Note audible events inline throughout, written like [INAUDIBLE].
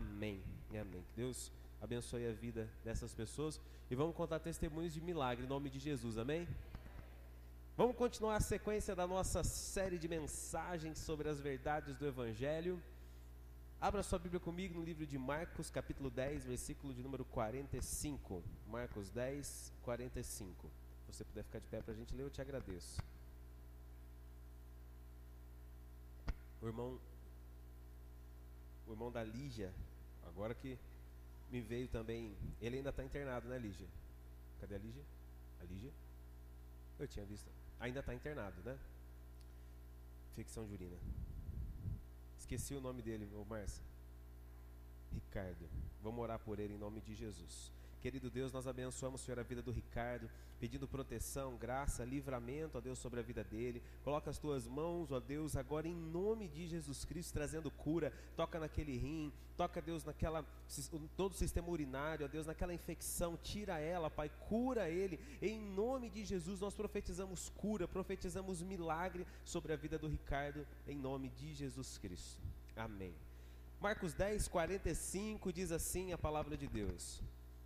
Amém amém. Que Deus abençoe a vida dessas pessoas e vamos contar testemunhos de milagre em nome de Jesus. Amém? Vamos continuar a sequência da nossa série de mensagens sobre as verdades do Evangelho. Abra sua Bíblia comigo no livro de Marcos, capítulo 10, versículo de número 45. Marcos 10, 45. Se você puder ficar de pé para a gente ler, eu te agradeço. O irmão, o irmão da Lígia, agora que me veio também, ele ainda está internado, né, Lígia? Cadê a Lígia? A Lígia? Eu tinha visto. Ainda está internado, né? Ficção de urina. Esqueci o nome dele, ô Márcia. Ricardo. Vamos orar por ele em nome de Jesus. Querido Deus, nós abençoamos, Senhor, a vida do Ricardo, pedindo proteção, graça, livramento, ó Deus, sobre a vida dele. Coloca as tuas mãos, ó Deus, agora em nome de Jesus Cristo, trazendo cura. Toca naquele rim, toca, Deus, naquela todo o sistema urinário, ó Deus, naquela infecção, tira ela, Pai, cura ele. Em nome de Jesus, nós profetizamos cura, profetizamos milagre sobre a vida do Ricardo, em nome de Jesus Cristo. Amém. Marcos 10, 45 diz assim a palavra de Deus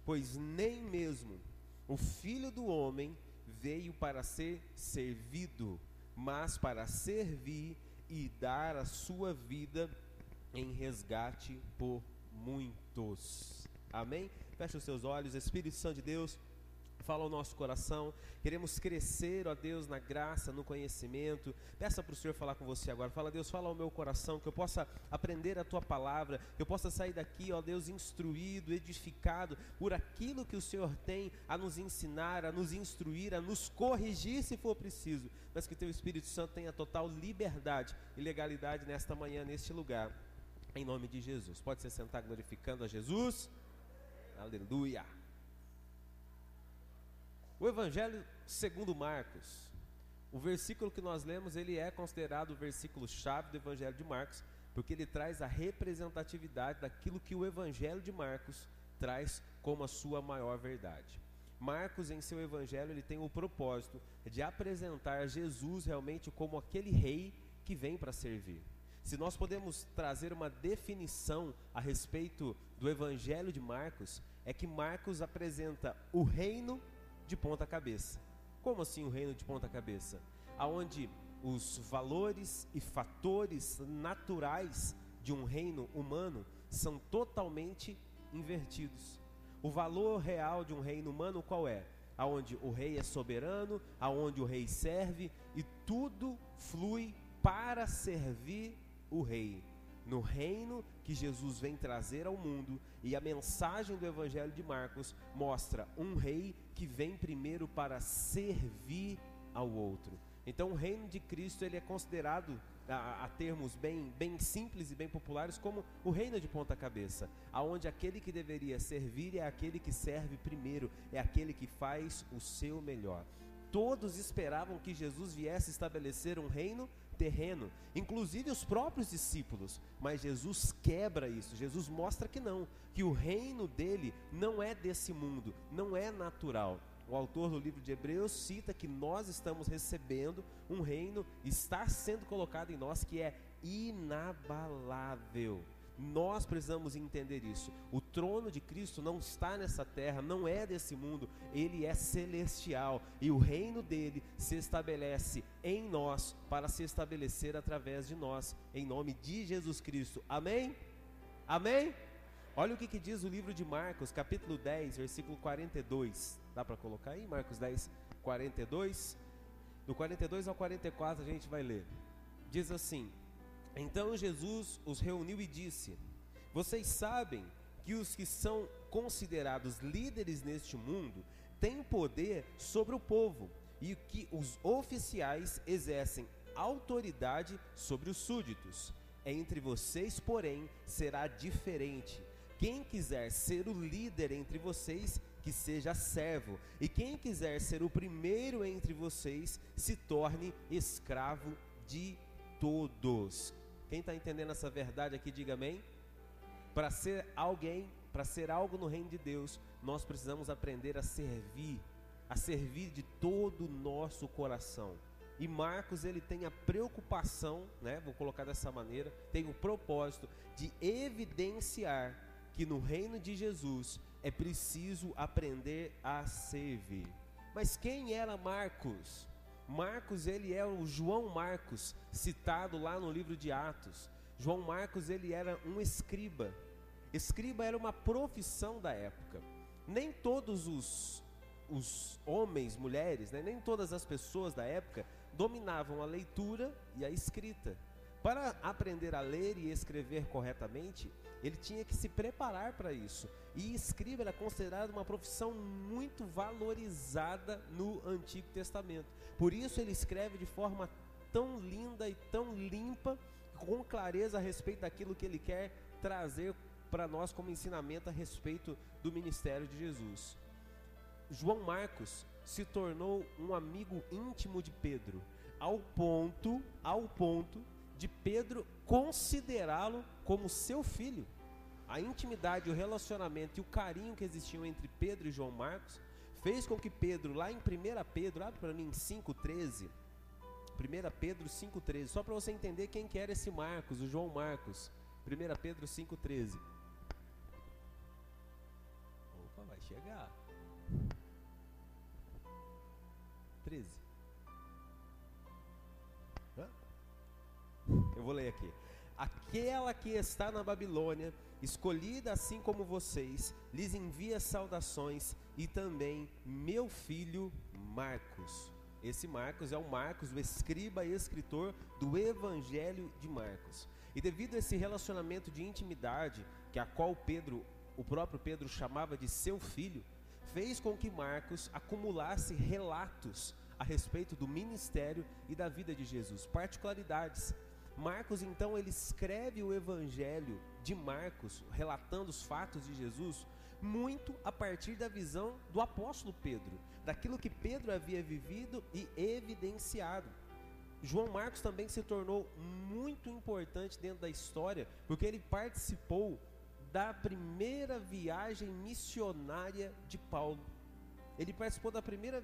pois nem mesmo o filho do homem veio para ser servido, mas para servir e dar a sua vida em resgate por muitos. Amém? Feche os seus olhos, Espírito Santo de Deus fala ao nosso coração. Queremos crescer, ó Deus, na graça, no conhecimento. Peça para o Senhor falar com você agora. Fala, Deus, fala ao meu coração, que eu possa aprender a tua palavra, que eu possa sair daqui, ó Deus, instruído, edificado por aquilo que o Senhor tem a nos ensinar, a nos instruir, a nos corrigir se for preciso. Mas que teu Espírito Santo tenha total liberdade e legalidade nesta manhã, neste lugar. Em nome de Jesus. Pode se sentar glorificando a Jesus. Aleluia. O Evangelho segundo Marcos, o versículo que nós lemos, ele é considerado o versículo chave do Evangelho de Marcos, porque ele traz a representatividade daquilo que o Evangelho de Marcos traz como a sua maior verdade. Marcos, em seu evangelho, ele tem o propósito de apresentar Jesus realmente como aquele rei que vem para servir. Se nós podemos trazer uma definição a respeito do evangelho de Marcos, é que Marcos apresenta o reino de ponta cabeça. Como assim o reino de ponta cabeça? Aonde os valores e fatores naturais de um reino humano são totalmente invertidos. O valor real de um reino humano qual é? Aonde o rei é soberano, aonde o rei serve e tudo flui para servir o rei no reino que Jesus vem trazer ao mundo, e a mensagem do Evangelho de Marcos mostra um rei que vem primeiro para servir ao outro. Então, o reino de Cristo ele é considerado a, a, termos bem, bem simples e bem populares como o reino de ponta cabeça, aonde aquele que deveria servir é aquele que serve primeiro, é aquele que faz o seu melhor. Todos esperavam que Jesus viesse estabelecer um reino terreno, inclusive os próprios discípulos. Mas Jesus quebra isso. Jesus mostra que não, que o reino dele não é desse mundo, não é natural. O autor do livro de Hebreus cita que nós estamos recebendo um reino, está sendo colocado em nós que é inabalável. Nós precisamos entender isso. O trono de Cristo não está nessa terra, não é desse mundo, ele é celestial e o reino dele se estabelece em nós para se estabelecer através de nós, em nome de Jesus Cristo. Amém? Amém? Olha o que, que diz o livro de Marcos, capítulo 10, versículo 42. Dá para colocar aí? Marcos 10, 42. Do 42 ao 44 a gente vai ler. Diz assim: então Jesus os reuniu e disse: Vocês sabem que os que são considerados líderes neste mundo têm poder sobre o povo e que os oficiais exercem autoridade sobre os súditos. Entre vocês, porém, será diferente. Quem quiser ser o líder entre vocês, que seja servo, e quem quiser ser o primeiro entre vocês, se torne escravo de todos. Quem está entendendo essa verdade aqui, diga amém. Para ser alguém, para ser algo no reino de Deus, nós precisamos aprender a servir, a servir de todo o nosso coração. E Marcos ele tem a preocupação, né, vou colocar dessa maneira, tem o propósito de evidenciar que no reino de Jesus é preciso aprender a servir. Mas quem era Marcos? Marcos, ele é o João Marcos, citado lá no livro de Atos. João Marcos, ele era um escriba. Escriba era uma profissão da época. Nem todos os, os homens, mulheres, né, nem todas as pessoas da época dominavam a leitura e a escrita. Para aprender a ler e escrever corretamente, ele tinha que se preparar para isso. E escriba era considerado uma profissão muito valorizada no Antigo Testamento. Por isso ele escreve de forma tão linda e tão limpa, com clareza a respeito daquilo que ele quer trazer para nós como ensinamento a respeito do ministério de Jesus. João Marcos se tornou um amigo íntimo de Pedro, ao ponto, ao ponto de Pedro considerá-lo como seu filho. A intimidade, o relacionamento e o carinho que existiam entre Pedro e João Marcos fez com que Pedro, lá em 1 Pedro, abre para mim 5,13. 1 Pedro 5,13, só para você entender quem que era esse Marcos, o João Marcos. 1 Pedro 5,13. Opa, vai chegar. 13. Vou ler aqui. Aquela que está na Babilônia, escolhida assim como vocês, lhes envia saudações e também meu filho Marcos. Esse Marcos é o Marcos, o escriba e escritor do Evangelho de Marcos. E devido a esse relacionamento de intimidade, que a qual Pedro, o próprio Pedro chamava de seu filho, fez com que Marcos acumulasse relatos a respeito do ministério e da vida de Jesus, particularidades Marcos então ele escreve o evangelho de Marcos, relatando os fatos de Jesus, muito a partir da visão do apóstolo Pedro, daquilo que Pedro havia vivido e evidenciado. João Marcos também se tornou muito importante dentro da história, porque ele participou da primeira viagem missionária de Paulo. Ele participou da primeira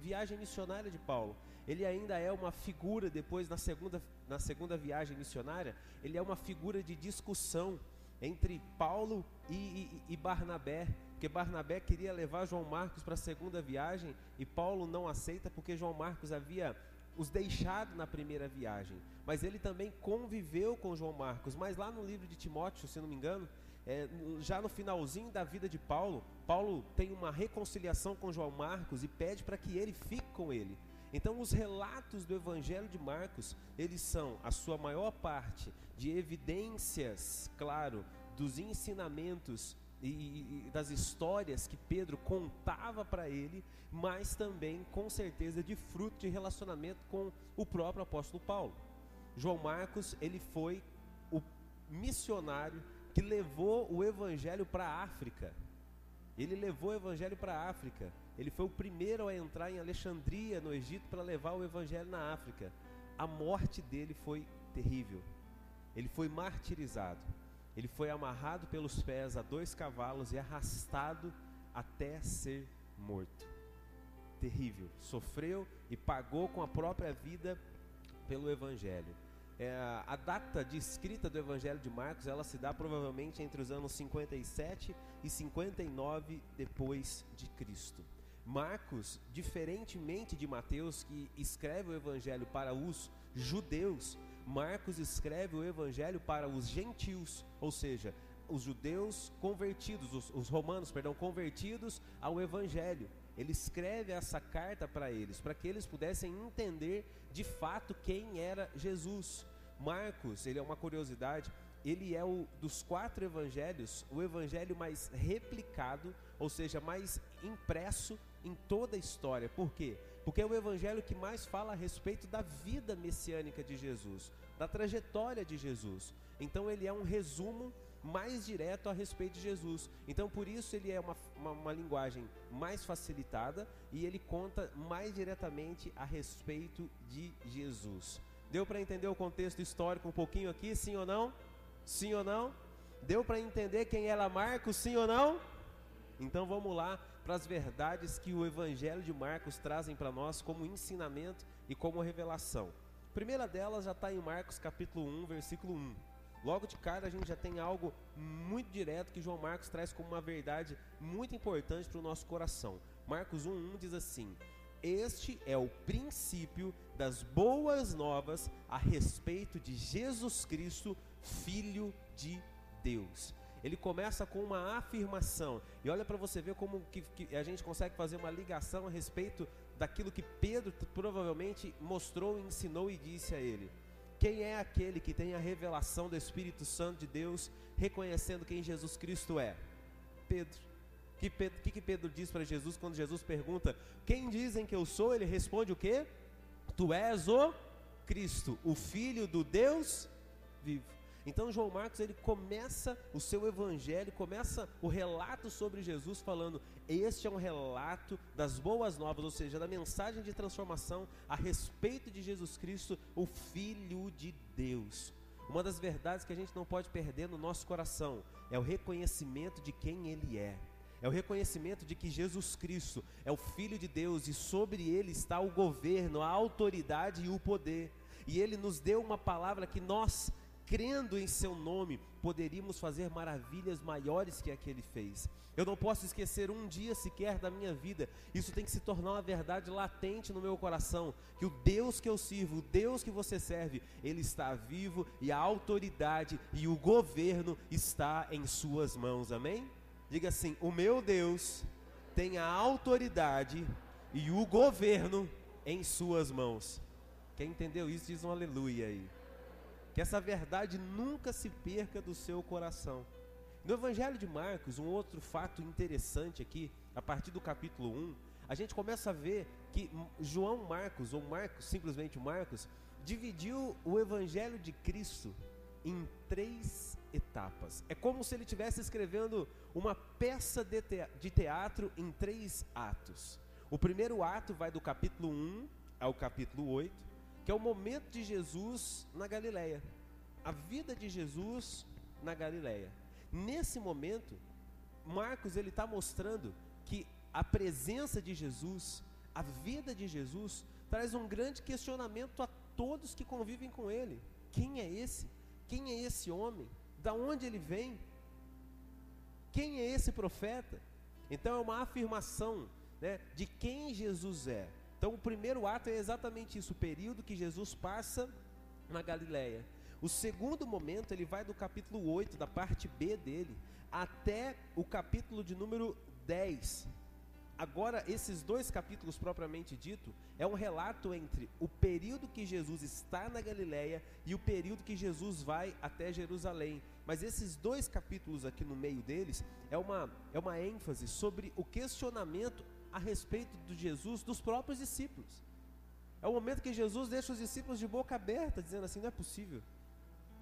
viagem missionária de Paulo. Ele ainda é uma figura, depois na segunda, na segunda viagem missionária, ele é uma figura de discussão entre Paulo e, e, e Barnabé. Porque Barnabé queria levar João Marcos para a segunda viagem e Paulo não aceita porque João Marcos havia os deixado na primeira viagem. Mas ele também conviveu com João Marcos. Mas lá no livro de Timóteo, se não me engano, é, já no finalzinho da vida de Paulo, Paulo tem uma reconciliação com João Marcos e pede para que ele fique com ele. Então, os relatos do Evangelho de Marcos, eles são a sua maior parte de evidências, claro, dos ensinamentos e, e das histórias que Pedro contava para ele, mas também, com certeza, de fruto de relacionamento com o próprio apóstolo Paulo. João Marcos, ele foi o missionário que levou o evangelho para a África. Ele levou o evangelho para a África. Ele foi o primeiro a entrar em Alexandria, no Egito, para levar o evangelho na África. A morte dele foi terrível. Ele foi martirizado. Ele foi amarrado pelos pés a dois cavalos e arrastado até ser morto. Terrível. Sofreu e pagou com a própria vida pelo evangelho. É, a data de escrita do Evangelho de Marcos, ela se dá provavelmente entre os anos 57 e 59 depois de Cristo. Marcos, diferentemente de Mateus, que escreve o Evangelho para os judeus, Marcos escreve o Evangelho para os gentios, ou seja, os judeus convertidos, os, os romanos, perdão, convertidos ao Evangelho. Ele escreve essa carta para eles, para que eles pudessem entender de fato quem era Jesus. Marcos, ele é uma curiosidade, ele é o dos quatro evangelhos, o evangelho mais replicado, ou seja, mais impresso em toda a história. Por quê? Porque é o evangelho que mais fala a respeito da vida messiânica de Jesus, da trajetória de Jesus. Então ele é um resumo mais direto a respeito de Jesus. Então, por isso, ele é uma, uma, uma linguagem mais facilitada e ele conta mais diretamente a respeito de Jesus. Deu para entender o contexto histórico um pouquinho aqui, sim ou não? Sim ou não? Deu para entender quem era Marcos, sim ou não? Então vamos lá para as verdades que o Evangelho de Marcos trazem para nós como ensinamento e como revelação. A primeira delas já está em Marcos capítulo 1, versículo 1. Logo de cara a gente já tem algo muito direto que João Marcos traz como uma verdade muito importante para o nosso coração. Marcos 1,1 diz assim: Este é o princípio das boas novas a respeito de Jesus Cristo, Filho de Deus. Ele começa com uma afirmação. E olha para você ver como que, que a gente consegue fazer uma ligação a respeito daquilo que Pedro provavelmente mostrou, ensinou e disse a ele. Quem é aquele que tem a revelação do Espírito Santo de Deus, reconhecendo quem Jesus Cristo é? Pedro. O que, Pedro, que, que Pedro diz para Jesus quando Jesus pergunta: Quem dizem que eu sou? Ele responde o que? Tu és o Cristo, o Filho do Deus vivo. Então João Marcos ele começa o seu evangelho, começa o relato sobre Jesus falando: este é um relato das boas novas, ou seja, da mensagem de transformação a respeito de Jesus Cristo, o Filho de Deus. Uma das verdades que a gente não pode perder no nosso coração é o reconhecimento de quem Ele é. É o reconhecimento de que Jesus Cristo é o Filho de Deus e sobre Ele está o governo, a autoridade e o poder. E Ele nos deu uma palavra que nós crendo em seu nome, poderíamos fazer maravilhas maiores que a que ele fez. Eu não posso esquecer um dia sequer da minha vida. Isso tem que se tornar uma verdade latente no meu coração, que o Deus que eu sirvo, o Deus que você serve, ele está vivo e a autoridade e o governo está em suas mãos. Amém? Diga assim: "O meu Deus tem a autoridade e o governo em suas mãos." Quem entendeu isso diz um aleluia aí. Que essa verdade nunca se perca do seu coração. No Evangelho de Marcos, um outro fato interessante aqui, a partir do capítulo 1, a gente começa a ver que João Marcos, ou Marcos, simplesmente Marcos, dividiu o Evangelho de Cristo em três etapas. É como se ele estivesse escrevendo uma peça de teatro em três atos. O primeiro ato vai do capítulo 1 ao capítulo 8 que é o momento de Jesus na Galileia. A vida de Jesus na Galileia. Nesse momento, Marcos ele está mostrando que a presença de Jesus, a vida de Jesus, traz um grande questionamento a todos que convivem com ele. Quem é esse? Quem é esse homem? Da onde ele vem? Quem é esse profeta? Então é uma afirmação né, de quem Jesus é. Então o primeiro ato é exatamente isso, o período que Jesus passa na Galileia. O segundo momento, ele vai do capítulo 8, da parte B dele, até o capítulo de número 10. Agora, esses dois capítulos propriamente dito, é um relato entre o período que Jesus está na Galileia e o período que Jesus vai até Jerusalém. Mas esses dois capítulos aqui no meio deles é uma, é uma ênfase sobre o questionamento a respeito de Jesus dos próprios discípulos. É o momento que Jesus deixa os discípulos de boca aberta, dizendo assim: não é possível.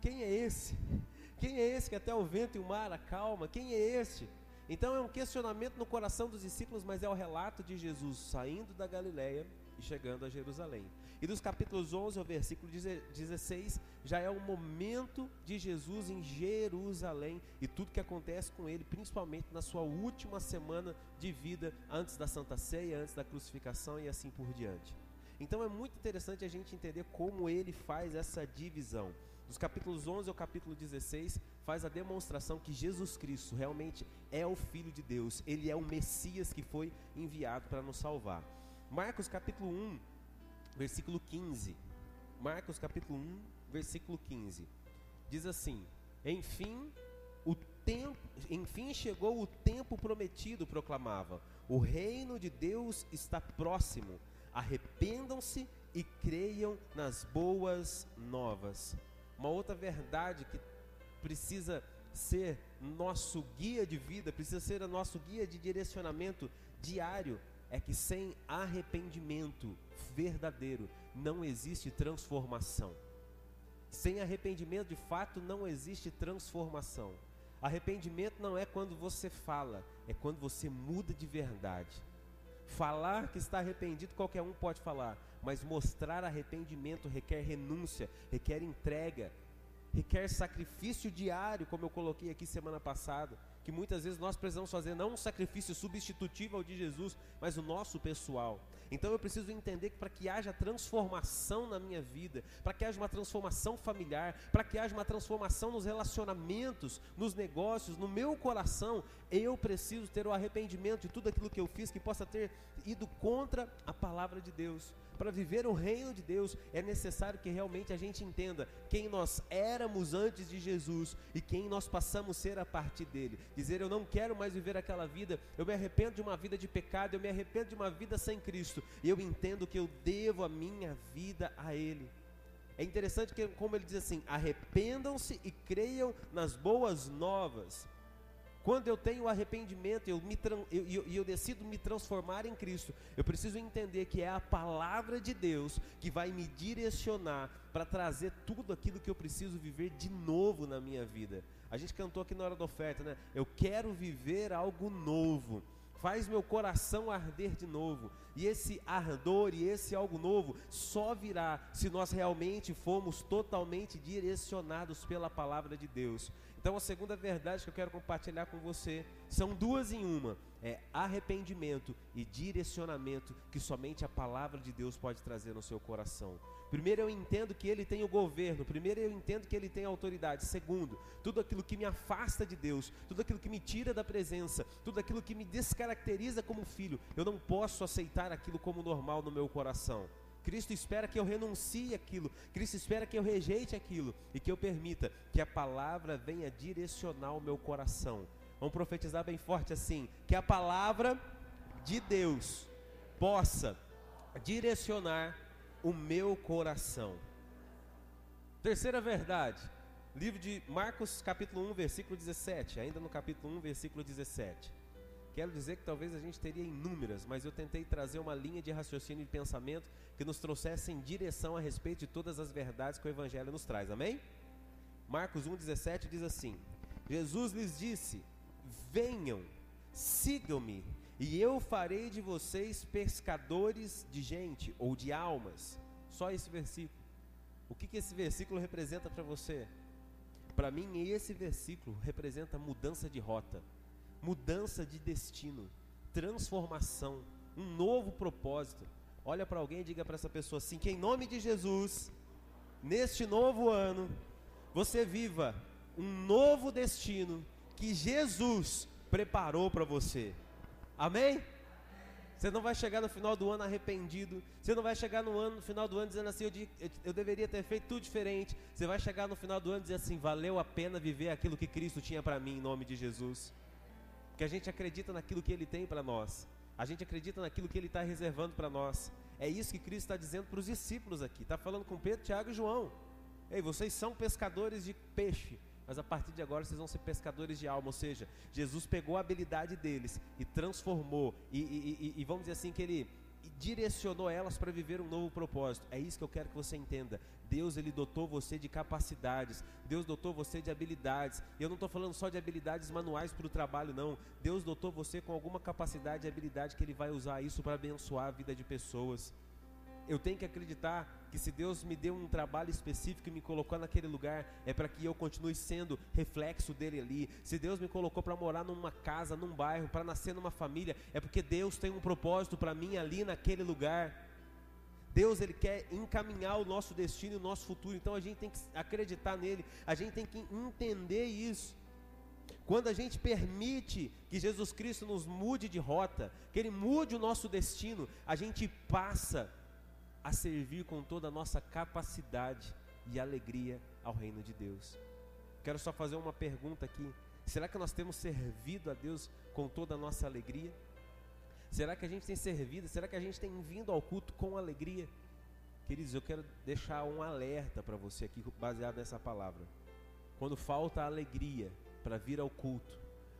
Quem é esse? Quem é esse que até o vento e o mar acalma? Quem é este? Então é um questionamento no coração dos discípulos, mas é o relato de Jesus saindo da Galileia chegando a Jerusalém. E dos capítulos 11 ao versículo 16, já é o momento de Jesus em Jerusalém e tudo que acontece com ele, principalmente na sua última semana de vida, antes da Santa Ceia, antes da crucificação e assim por diante. Então é muito interessante a gente entender como ele faz essa divisão. Dos capítulos 11 ao capítulo 16, faz a demonstração que Jesus Cristo realmente é o Filho de Deus, ele é o Messias que foi enviado para nos salvar. Marcos capítulo 1, versículo 15. Marcos capítulo 1, versículo 15. Diz assim: Enfim, o tempo, enfim chegou o tempo prometido, proclamava. O reino de Deus está próximo. Arrependam-se e creiam nas boas novas. Uma outra verdade que precisa ser nosso guia de vida, precisa ser nosso guia de direcionamento diário, é que sem arrependimento verdadeiro não existe transformação. Sem arrependimento de fato não existe transformação. Arrependimento não é quando você fala, é quando você muda de verdade. Falar que está arrependido qualquer um pode falar, mas mostrar arrependimento requer renúncia, requer entrega, requer sacrifício diário, como eu coloquei aqui semana passada. Que muitas vezes nós precisamos fazer não um sacrifício substitutivo ao de Jesus, mas o nosso pessoal. Então eu preciso entender que para que haja transformação na minha vida, para que haja uma transformação familiar, para que haja uma transformação nos relacionamentos, nos negócios, no meu coração, eu preciso ter o arrependimento de tudo aquilo que eu fiz que possa ter ido contra a palavra de Deus para viver o reino de Deus, é necessário que realmente a gente entenda quem nós éramos antes de Jesus e quem nós passamos a ser a partir dele. Dizer, eu não quero mais viver aquela vida, eu me arrependo de uma vida de pecado, eu me arrependo de uma vida sem Cristo, e eu entendo que eu devo a minha vida a Ele. É interessante que, como ele diz assim: arrependam-se e creiam nas boas novas. Quando eu tenho arrependimento eu me, e eu, eu, eu, decido me transformar em Cristo, eu preciso entender que é a palavra de Deus que vai me direcionar para trazer tudo aquilo que eu preciso viver de novo na minha vida. A gente cantou aqui na hora da oferta, né? Eu quero viver algo novo. Faz meu coração arder de novo. E esse ardor e esse algo novo só virá se nós realmente formos totalmente direcionados pela palavra de Deus. Então, a segunda verdade que eu quero compartilhar com você são duas em uma: é arrependimento e direcionamento que somente a palavra de Deus pode trazer no seu coração. Primeiro, eu entendo que Ele tem o governo. Primeiro, eu entendo que Ele tem a autoridade. Segundo, tudo aquilo que me afasta de Deus, tudo aquilo que me tira da presença, tudo aquilo que me descaracteriza como filho, eu não posso aceitar aquilo como normal no meu coração. Cristo espera que eu renuncie aquilo, Cristo espera que eu rejeite aquilo e que eu permita que a palavra venha direcionar o meu coração. Vamos profetizar bem forte assim: que a palavra de Deus possa direcionar o meu coração. Terceira verdade, livro de Marcos, capítulo 1, versículo 17, ainda no capítulo 1, versículo 17. Quero dizer que talvez a gente teria inúmeras, mas eu tentei trazer uma linha de raciocínio e pensamento que nos trouxesse em direção a respeito de todas as verdades que o Evangelho nos traz. Amém? Marcos 1,17 diz assim: Jesus lhes disse: Venham, sigam-me, e eu farei de vocês pescadores de gente ou de almas. Só esse versículo. O que, que esse versículo representa para você? Para mim, esse versículo representa mudança de rota mudança de destino, transformação, um novo propósito. Olha para alguém e diga para essa pessoa assim: que em nome de Jesus, neste novo ano, você viva um novo destino que Jesus preparou para você. Amém? Você não vai chegar no final do ano arrependido. Você não vai chegar no, ano, no final do ano dizendo assim: eu, eu, eu, deveria ter feito tudo diferente. Você vai chegar no final do ano dizendo assim: valeu a pena viver aquilo que Cristo tinha para mim, em nome de Jesus que a gente acredita naquilo que Ele tem para nós, a gente acredita naquilo que Ele está reservando para nós. É isso que Cristo está dizendo para os discípulos aqui. Está falando com Pedro, Tiago e João. Ei, vocês são pescadores de peixe, mas a partir de agora vocês vão ser pescadores de alma. Ou seja, Jesus pegou a habilidade deles e transformou, e, e, e, e vamos dizer assim, que Ele direcionou elas para viver um novo propósito. É isso que eu quero que você entenda. Deus ele dotou você de capacidades, Deus dotou você de habilidades. E eu não estou falando só de habilidades manuais para o trabalho, não. Deus dotou você com alguma capacidade e habilidade que Ele vai usar isso para abençoar a vida de pessoas. Eu tenho que acreditar que se Deus me deu um trabalho específico e me colocou naquele lugar, é para que eu continue sendo reflexo dele ali. Se Deus me colocou para morar numa casa, num bairro, para nascer numa família, é porque Deus tem um propósito para mim ali naquele lugar. Deus ele quer encaminhar o nosso destino e o nosso futuro, então a gente tem que acreditar nele, a gente tem que entender isso. Quando a gente permite que Jesus Cristo nos mude de rota, que Ele mude o nosso destino, a gente passa a servir com toda a nossa capacidade e alegria ao reino de Deus. Quero só fazer uma pergunta aqui: será que nós temos servido a Deus com toda a nossa alegria? Será que a gente tem servido? Será que a gente tem vindo ao culto com alegria? Queridos, eu quero deixar um alerta para você aqui, baseado nessa palavra. Quando falta alegria para vir ao culto,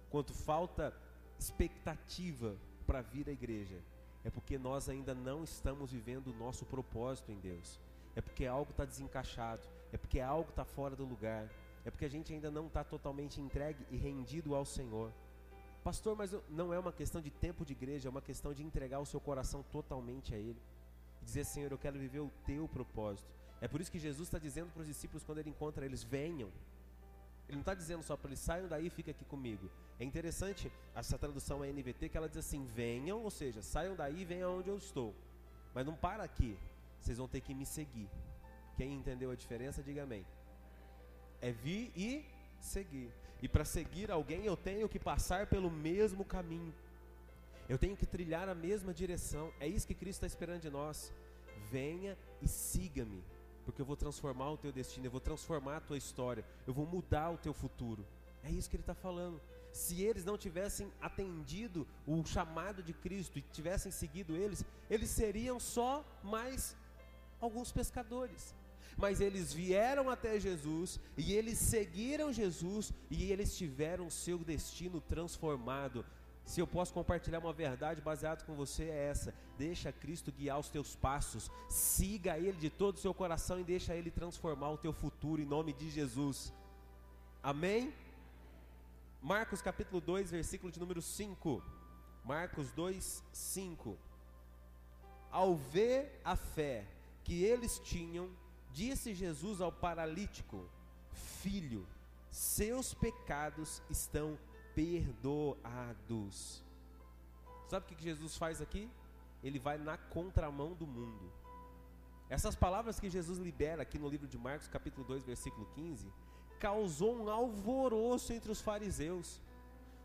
quando falta expectativa para vir à igreja, é porque nós ainda não estamos vivendo o nosso propósito em Deus. É porque algo está desencaixado, é porque algo está fora do lugar, é porque a gente ainda não está totalmente entregue e rendido ao Senhor. Pastor, mas não é uma questão de tempo de igreja, é uma questão de entregar o seu coração totalmente a Ele. Dizer, Senhor, eu quero viver o teu propósito. É por isso que Jesus está dizendo para os discípulos quando ele encontra eles: venham, Ele não está dizendo só para eles saiam daí e fiquem aqui comigo. É interessante, essa tradução é NVT, que ela diz assim: venham, ou seja, saiam daí e venham onde eu estou. Mas não para aqui, vocês vão ter que me seguir. Quem entendeu a diferença, diga amém. É vir e seguir. E para seguir alguém, eu tenho que passar pelo mesmo caminho. Eu tenho que trilhar a mesma direção. É isso que Cristo está esperando de nós. Venha e siga-me, porque eu vou transformar o teu destino, eu vou transformar a tua história, eu vou mudar o teu futuro. É isso que ele está falando. Se eles não tivessem atendido o chamado de Cristo e tivessem seguido eles, eles seriam só mais alguns pescadores. Mas eles vieram até Jesus e eles seguiram Jesus e eles tiveram seu destino transformado. Se eu posso compartilhar uma verdade baseada com você é essa: deixa Cristo guiar os teus passos, siga Ele de todo o seu coração e deixa Ele transformar o teu futuro em nome de Jesus. Amém? Marcos capítulo 2, versículo de número 5. Marcos 2, 5. Ao ver a fé que eles tinham, disse Jesus ao paralítico: Filho, seus pecados estão perdoados. Sabe o que Jesus faz aqui? Ele vai na contramão do mundo. Essas palavras que Jesus libera aqui no livro de Marcos, capítulo 2, versículo 15, causou um alvoroço entre os fariseus.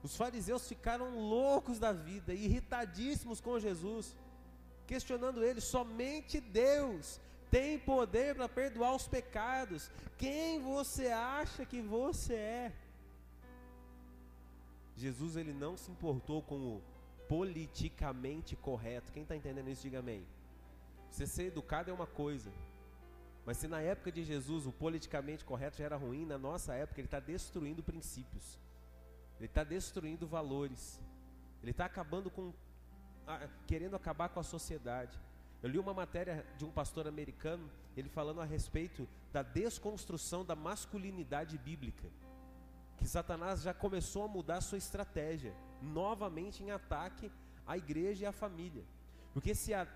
Os fariseus ficaram loucos da vida, irritadíssimos com Jesus, questionando ele: somente Deus tem poder para perdoar os pecados. Quem você acha que você é? Jesus ele não se importou com o politicamente correto. Quem está entendendo isso, diga amém. Você ser educado é uma coisa, mas se na época de Jesus o politicamente correto já era ruim, na nossa época ele está destruindo princípios, ele está destruindo valores, ele está acabando com, querendo acabar com a sociedade. Eu li uma matéria de um pastor americano, ele falando a respeito da desconstrução da masculinidade bíblica que Satanás já começou a mudar sua estratégia, novamente em ataque à igreja e à família. Porque se a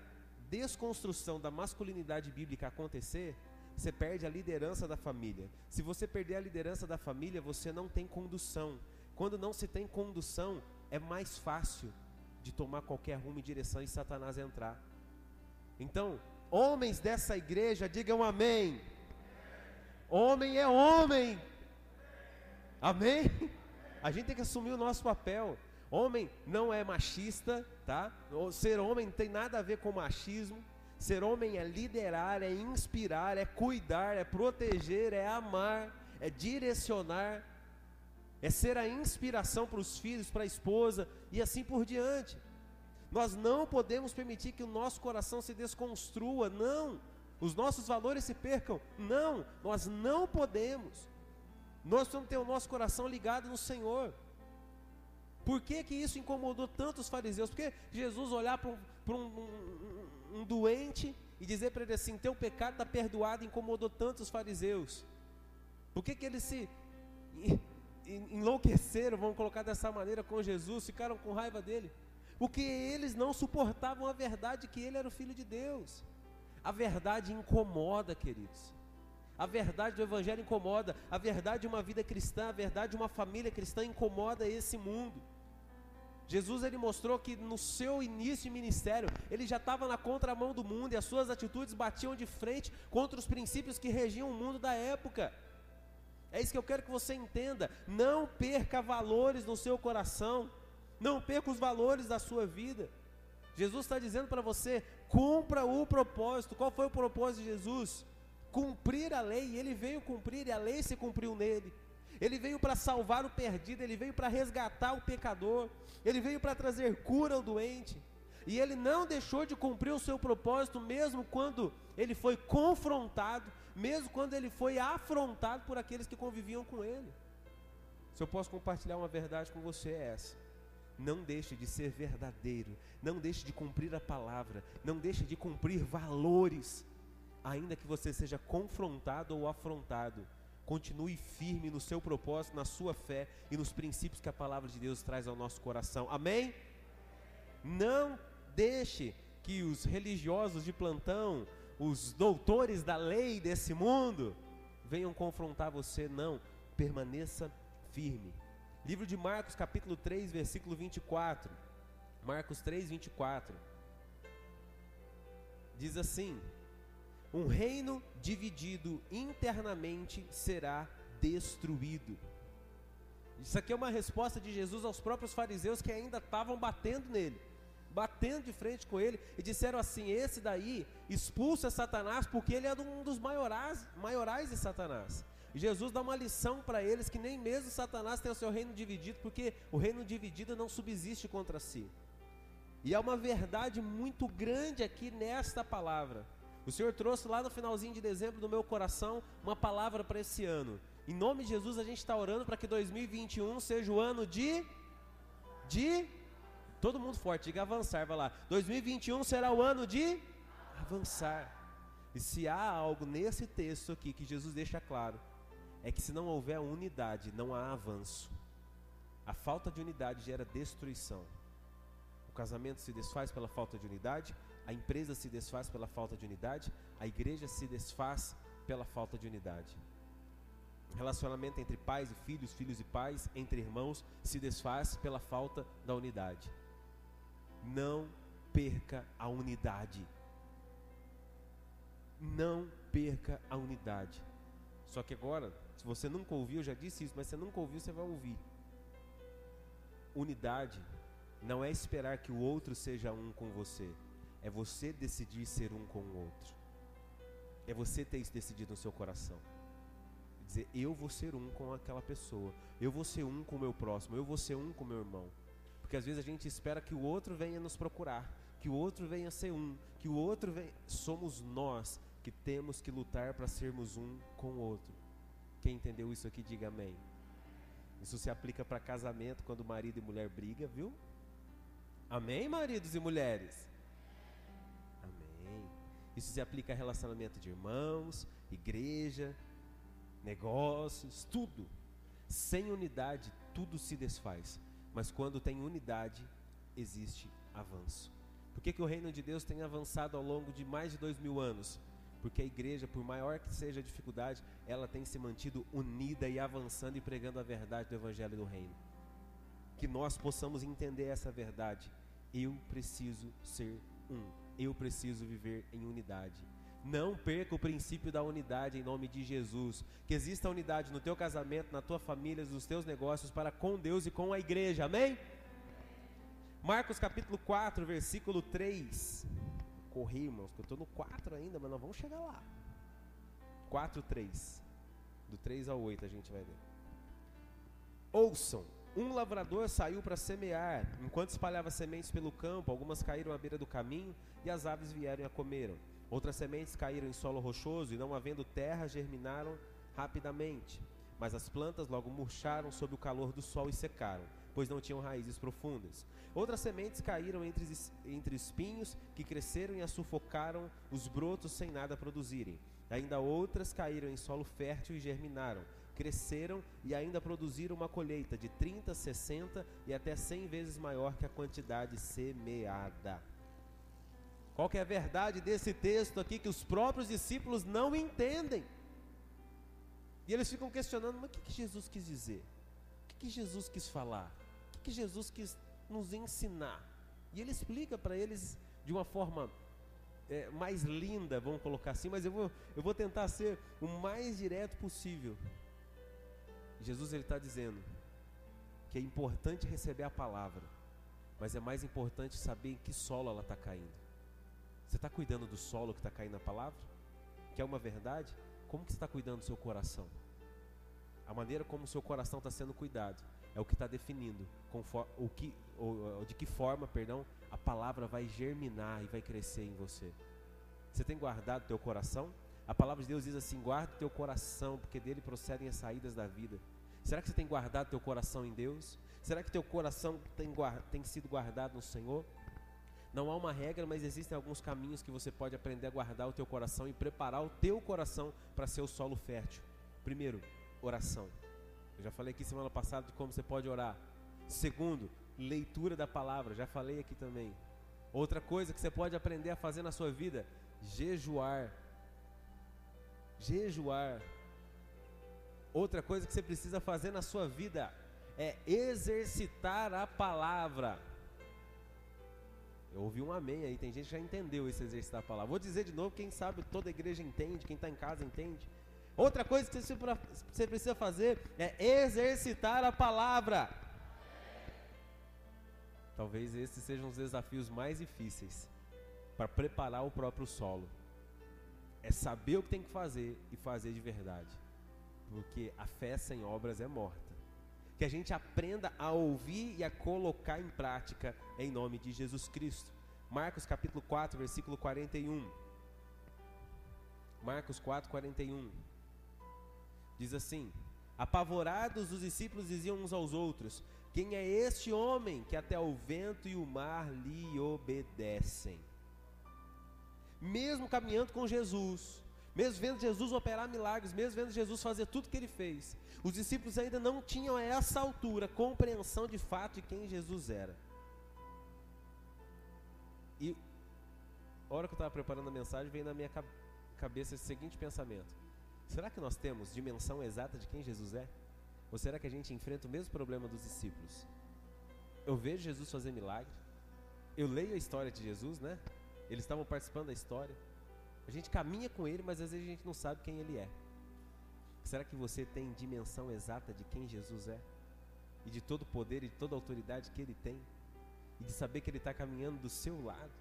desconstrução da masculinidade bíblica acontecer, você perde a liderança da família. Se você perder a liderança da família, você não tem condução. Quando não se tem condução, é mais fácil de tomar qualquer rumo e direção e Satanás entrar. Então, homens dessa igreja, digam amém. Homem é homem, Amém? A gente tem que assumir o nosso papel. Homem não é machista, tá? Ser homem não tem nada a ver com machismo. Ser homem é liderar, é inspirar, é cuidar, é proteger, é amar, é direcionar, é ser a inspiração para os filhos, para a esposa e assim por diante. Nós não podemos permitir que o nosso coração se desconstrua, não. Os nossos valores se percam, não. Nós não podemos. Nós precisamos ter o nosso coração ligado no Senhor. Por que, que isso incomodou tanto os fariseus? Porque Jesus olhar para um, um, um, um, doente e dizer para ele assim: Teu pecado está perdoado, incomodou tanto os fariseus. Por que, que eles se enlouqueceram, vamos colocar dessa maneira, com Jesus, ficaram com raiva dele? Porque eles não suportavam a verdade que ele era o filho de Deus. A verdade incomoda, queridos. A verdade do Evangelho incomoda, a verdade de uma vida cristã, a verdade de uma família cristã incomoda esse mundo. Jesus ele mostrou que no seu início de ministério, ele já estava na contramão do mundo e as suas atitudes batiam de frente contra os princípios que regiam o mundo da época. É isso que eu quero que você entenda. Não perca valores no seu coração, não perca os valores da sua vida. Jesus está dizendo para você: cumpra o propósito. Qual foi o propósito de Jesus? cumprir a lei, ele veio cumprir, e a lei se cumpriu nele. Ele veio para salvar o perdido, ele veio para resgatar o pecador, ele veio para trazer cura ao doente. E ele não deixou de cumprir o seu propósito, mesmo quando ele foi confrontado, mesmo quando ele foi afrontado por aqueles que conviviam com ele. Se eu posso compartilhar uma verdade com você, é essa. Não deixe de ser verdadeiro, não deixe de cumprir a palavra, não deixe de cumprir valores ainda que você seja confrontado ou afrontado, continue firme no seu propósito, na sua fé e nos princípios que a palavra de Deus traz ao nosso coração. Amém? Não deixe que os religiosos de plantão, os doutores da lei desse mundo, venham confrontar você, não. permaneça firme. Livro de Marcos, capítulo 3, versículo 24. Marcos 3, 24. Diz assim: Um reino dividido internamente será destruído. Isso aqui é uma resposta de Jesus aos próprios fariseus que ainda estavam batendo nele, batendo de frente com ele, e disseram assim: Esse daí expulsa Satanás, porque ele é um dos maiorais, maiorais de Satanás. Jesus dá uma lição para eles que nem mesmo Satanás tem o seu reino dividido, porque o reino dividido não subsiste contra si. E há uma verdade muito grande aqui nesta palavra. O Senhor trouxe lá no finalzinho de dezembro do meu coração uma palavra para esse ano. Em nome de Jesus, a gente está orando para que 2021 seja o ano de. De. Todo mundo forte, diga avançar, vai lá. 2021 será o ano de avançar. E se há algo nesse texto aqui que Jesus deixa claro, é que se não houver unidade, não há avanço. A falta de unidade gera destruição. O casamento se desfaz pela falta de unidade, a empresa se desfaz pela falta de unidade, a igreja se desfaz pela falta de unidade. Relacionamento entre pais e filhos, filhos e pais, entre irmãos, se desfaz pela falta da unidade. Não perca a unidade. Não perca a unidade. Só que agora, se você nunca ouviu, eu já disse isso, mas se você nunca ouviu, você vai ouvir. Unidade não é esperar que o outro seja um com você, é você decidir ser um com o outro. É você ter isso decidido no seu coração. Dizer, eu vou ser um com aquela pessoa, eu vou ser um com o meu próximo, eu vou ser um com o meu irmão. Porque às vezes a gente espera que o outro venha nos procurar, que o outro venha ser um, que o outro venha. Somos nós que temos que lutar para sermos um com o outro. Quem entendeu isso aqui, diga amém. Isso se aplica para casamento quando marido e mulher briga, viu? Amém, maridos e mulheres? Amém. Isso se aplica a relacionamento de irmãos, igreja, negócios, tudo. Sem unidade, tudo se desfaz. Mas quando tem unidade, existe avanço. Por que, que o reino de Deus tem avançado ao longo de mais de dois mil anos? Porque a igreja, por maior que seja a dificuldade, ela tem se mantido unida e avançando e pregando a verdade do Evangelho do Reino. Que nós possamos entender essa verdade eu preciso ser um. Eu preciso viver em unidade. Não perca o princípio da unidade em nome de Jesus. Que exista unidade no teu casamento, na tua família, nos teus negócios para com Deus e com a igreja. Amém? Marcos capítulo 4, versículo 3. Corri, irmãos, que eu estou no 4 ainda, mas nós vamos chegar lá. 4, 3. Do 3 ao 8 a gente vai ver. Ouçam um lavrador saiu para semear. Enquanto espalhava sementes pelo campo, algumas caíram à beira do caminho e as aves vieram e a comeram. Outras sementes caíram em solo rochoso e, não havendo terra, germinaram rapidamente. Mas as plantas logo murcharam sob o calor do sol e secaram, pois não tinham raízes profundas. Outras sementes caíram entre, entre espinhos que cresceram e a sufocaram os brotos sem nada produzirem. Ainda outras caíram em solo fértil e germinaram cresceram e ainda produziram uma colheita de 30, 60 e até 100 vezes maior que a quantidade semeada. Qual que é a verdade desse texto aqui que os próprios discípulos não entendem? E eles ficam questionando, mas o que, que Jesus quis dizer? O que, que Jesus quis falar? Que Jesus quis nos ensinar? E ele explica para eles de uma forma é, mais linda, vamos colocar assim, mas eu vou, eu vou tentar ser o mais direto possível. Jesus ele está dizendo que é importante receber a palavra, mas é mais importante saber em que solo ela está caindo. Você está cuidando do solo que está caindo a palavra? Que é uma verdade? Como que você está cuidando do seu coração? A maneira como o seu coração está sendo cuidado é o que está definindo o que, ou, de que forma, perdão, a palavra vai germinar e vai crescer em você. Você tem guardado teu coração? A palavra de Deus diz assim: guarda teu coração, porque dele procedem as saídas da vida. Será que você tem guardado teu coração em Deus? Será que teu coração tem, tem sido guardado no Senhor? Não há uma regra, mas existem alguns caminhos que você pode aprender a guardar o teu coração e preparar o teu coração para ser o solo fértil. Primeiro, oração. Eu já falei aqui semana passada de como você pode orar. Segundo, leitura da palavra. Já falei aqui também. Outra coisa que você pode aprender a fazer na sua vida, jejuar. Jejuar. Outra coisa que você precisa fazer na sua vida é exercitar a palavra. Eu ouvi um amém aí, tem gente que já entendeu esse exercitar a palavra. Vou dizer de novo, quem sabe toda igreja entende, quem está em casa entende. Outra coisa que você precisa fazer é exercitar a palavra. Talvez esses sejam os desafios mais difíceis para preparar o próprio solo. É saber o que tem que fazer e fazer de verdade. Porque a fé sem obras é morta. Que a gente aprenda a ouvir e a colocar em prática em nome de Jesus Cristo. Marcos capítulo 4, versículo 41. Marcos 4, 41. Diz assim: Apavorados, os discípulos diziam uns aos outros: Quem é este homem que até o vento e o mar lhe obedecem? Mesmo caminhando com Jesus, mesmo vendo Jesus operar milagres, mesmo vendo Jesus fazer tudo que ele fez, os discípulos ainda não tinham a essa altura compreensão de fato de quem Jesus era. E a hora que eu estava preparando a mensagem, veio na minha cabeça esse seguinte pensamento: Será que nós temos dimensão exata de quem Jesus é? Ou será que a gente enfrenta o mesmo problema dos discípulos? Eu vejo Jesus fazer milagre, eu leio a história de Jesus, né? Eles estavam participando da história. A gente caminha com ele, mas às vezes a gente não sabe quem ele é. Será que você tem dimensão exata de quem Jesus é? E de todo o poder e de toda a autoridade que ele tem? E de saber que ele está caminhando do seu lado?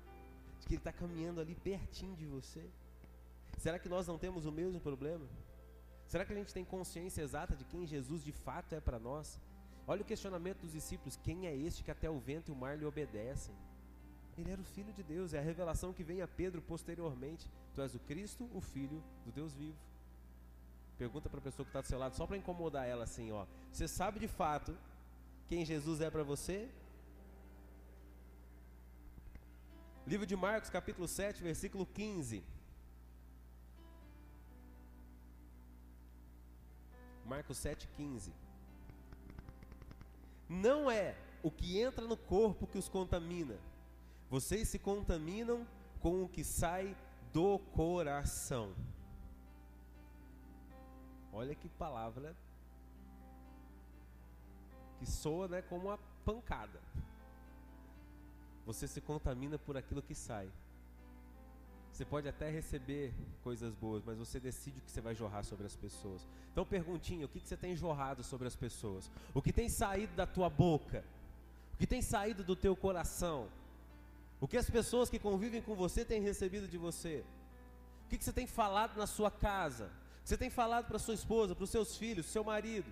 De que ele está caminhando ali pertinho de você? Será que nós não temos o mesmo problema? Será que a gente tem consciência exata de quem Jesus de fato é para nós? Olha o questionamento dos discípulos: quem é este que até o vento e o mar lhe obedecem? Ele era o Filho de Deus, é a revelação que vem a Pedro posteriormente. Tu és o Cristo, o Filho do Deus vivo. Pergunta para a pessoa que está do seu lado, só para incomodar ela assim: ó, você sabe de fato quem Jesus é para você? Livro de Marcos, capítulo 7, versículo 15. Marcos 7,15. Não é o que entra no corpo que os contamina. Vocês se contaminam com o que sai do coração. Olha que palavra que soa né, como uma pancada. Você se contamina por aquilo que sai. Você pode até receber coisas boas, mas você decide o que você vai jorrar sobre as pessoas. Então, perguntinha: o que, você tem jorrado sobre as pessoas? O que tem saído da tua boca? O que tem saído do teu coração? O que as pessoas que convivem com você têm recebido de você? O que, você tem falado na sua casa? O que você tem falado para sua esposa, para os seus filhos, seu marido?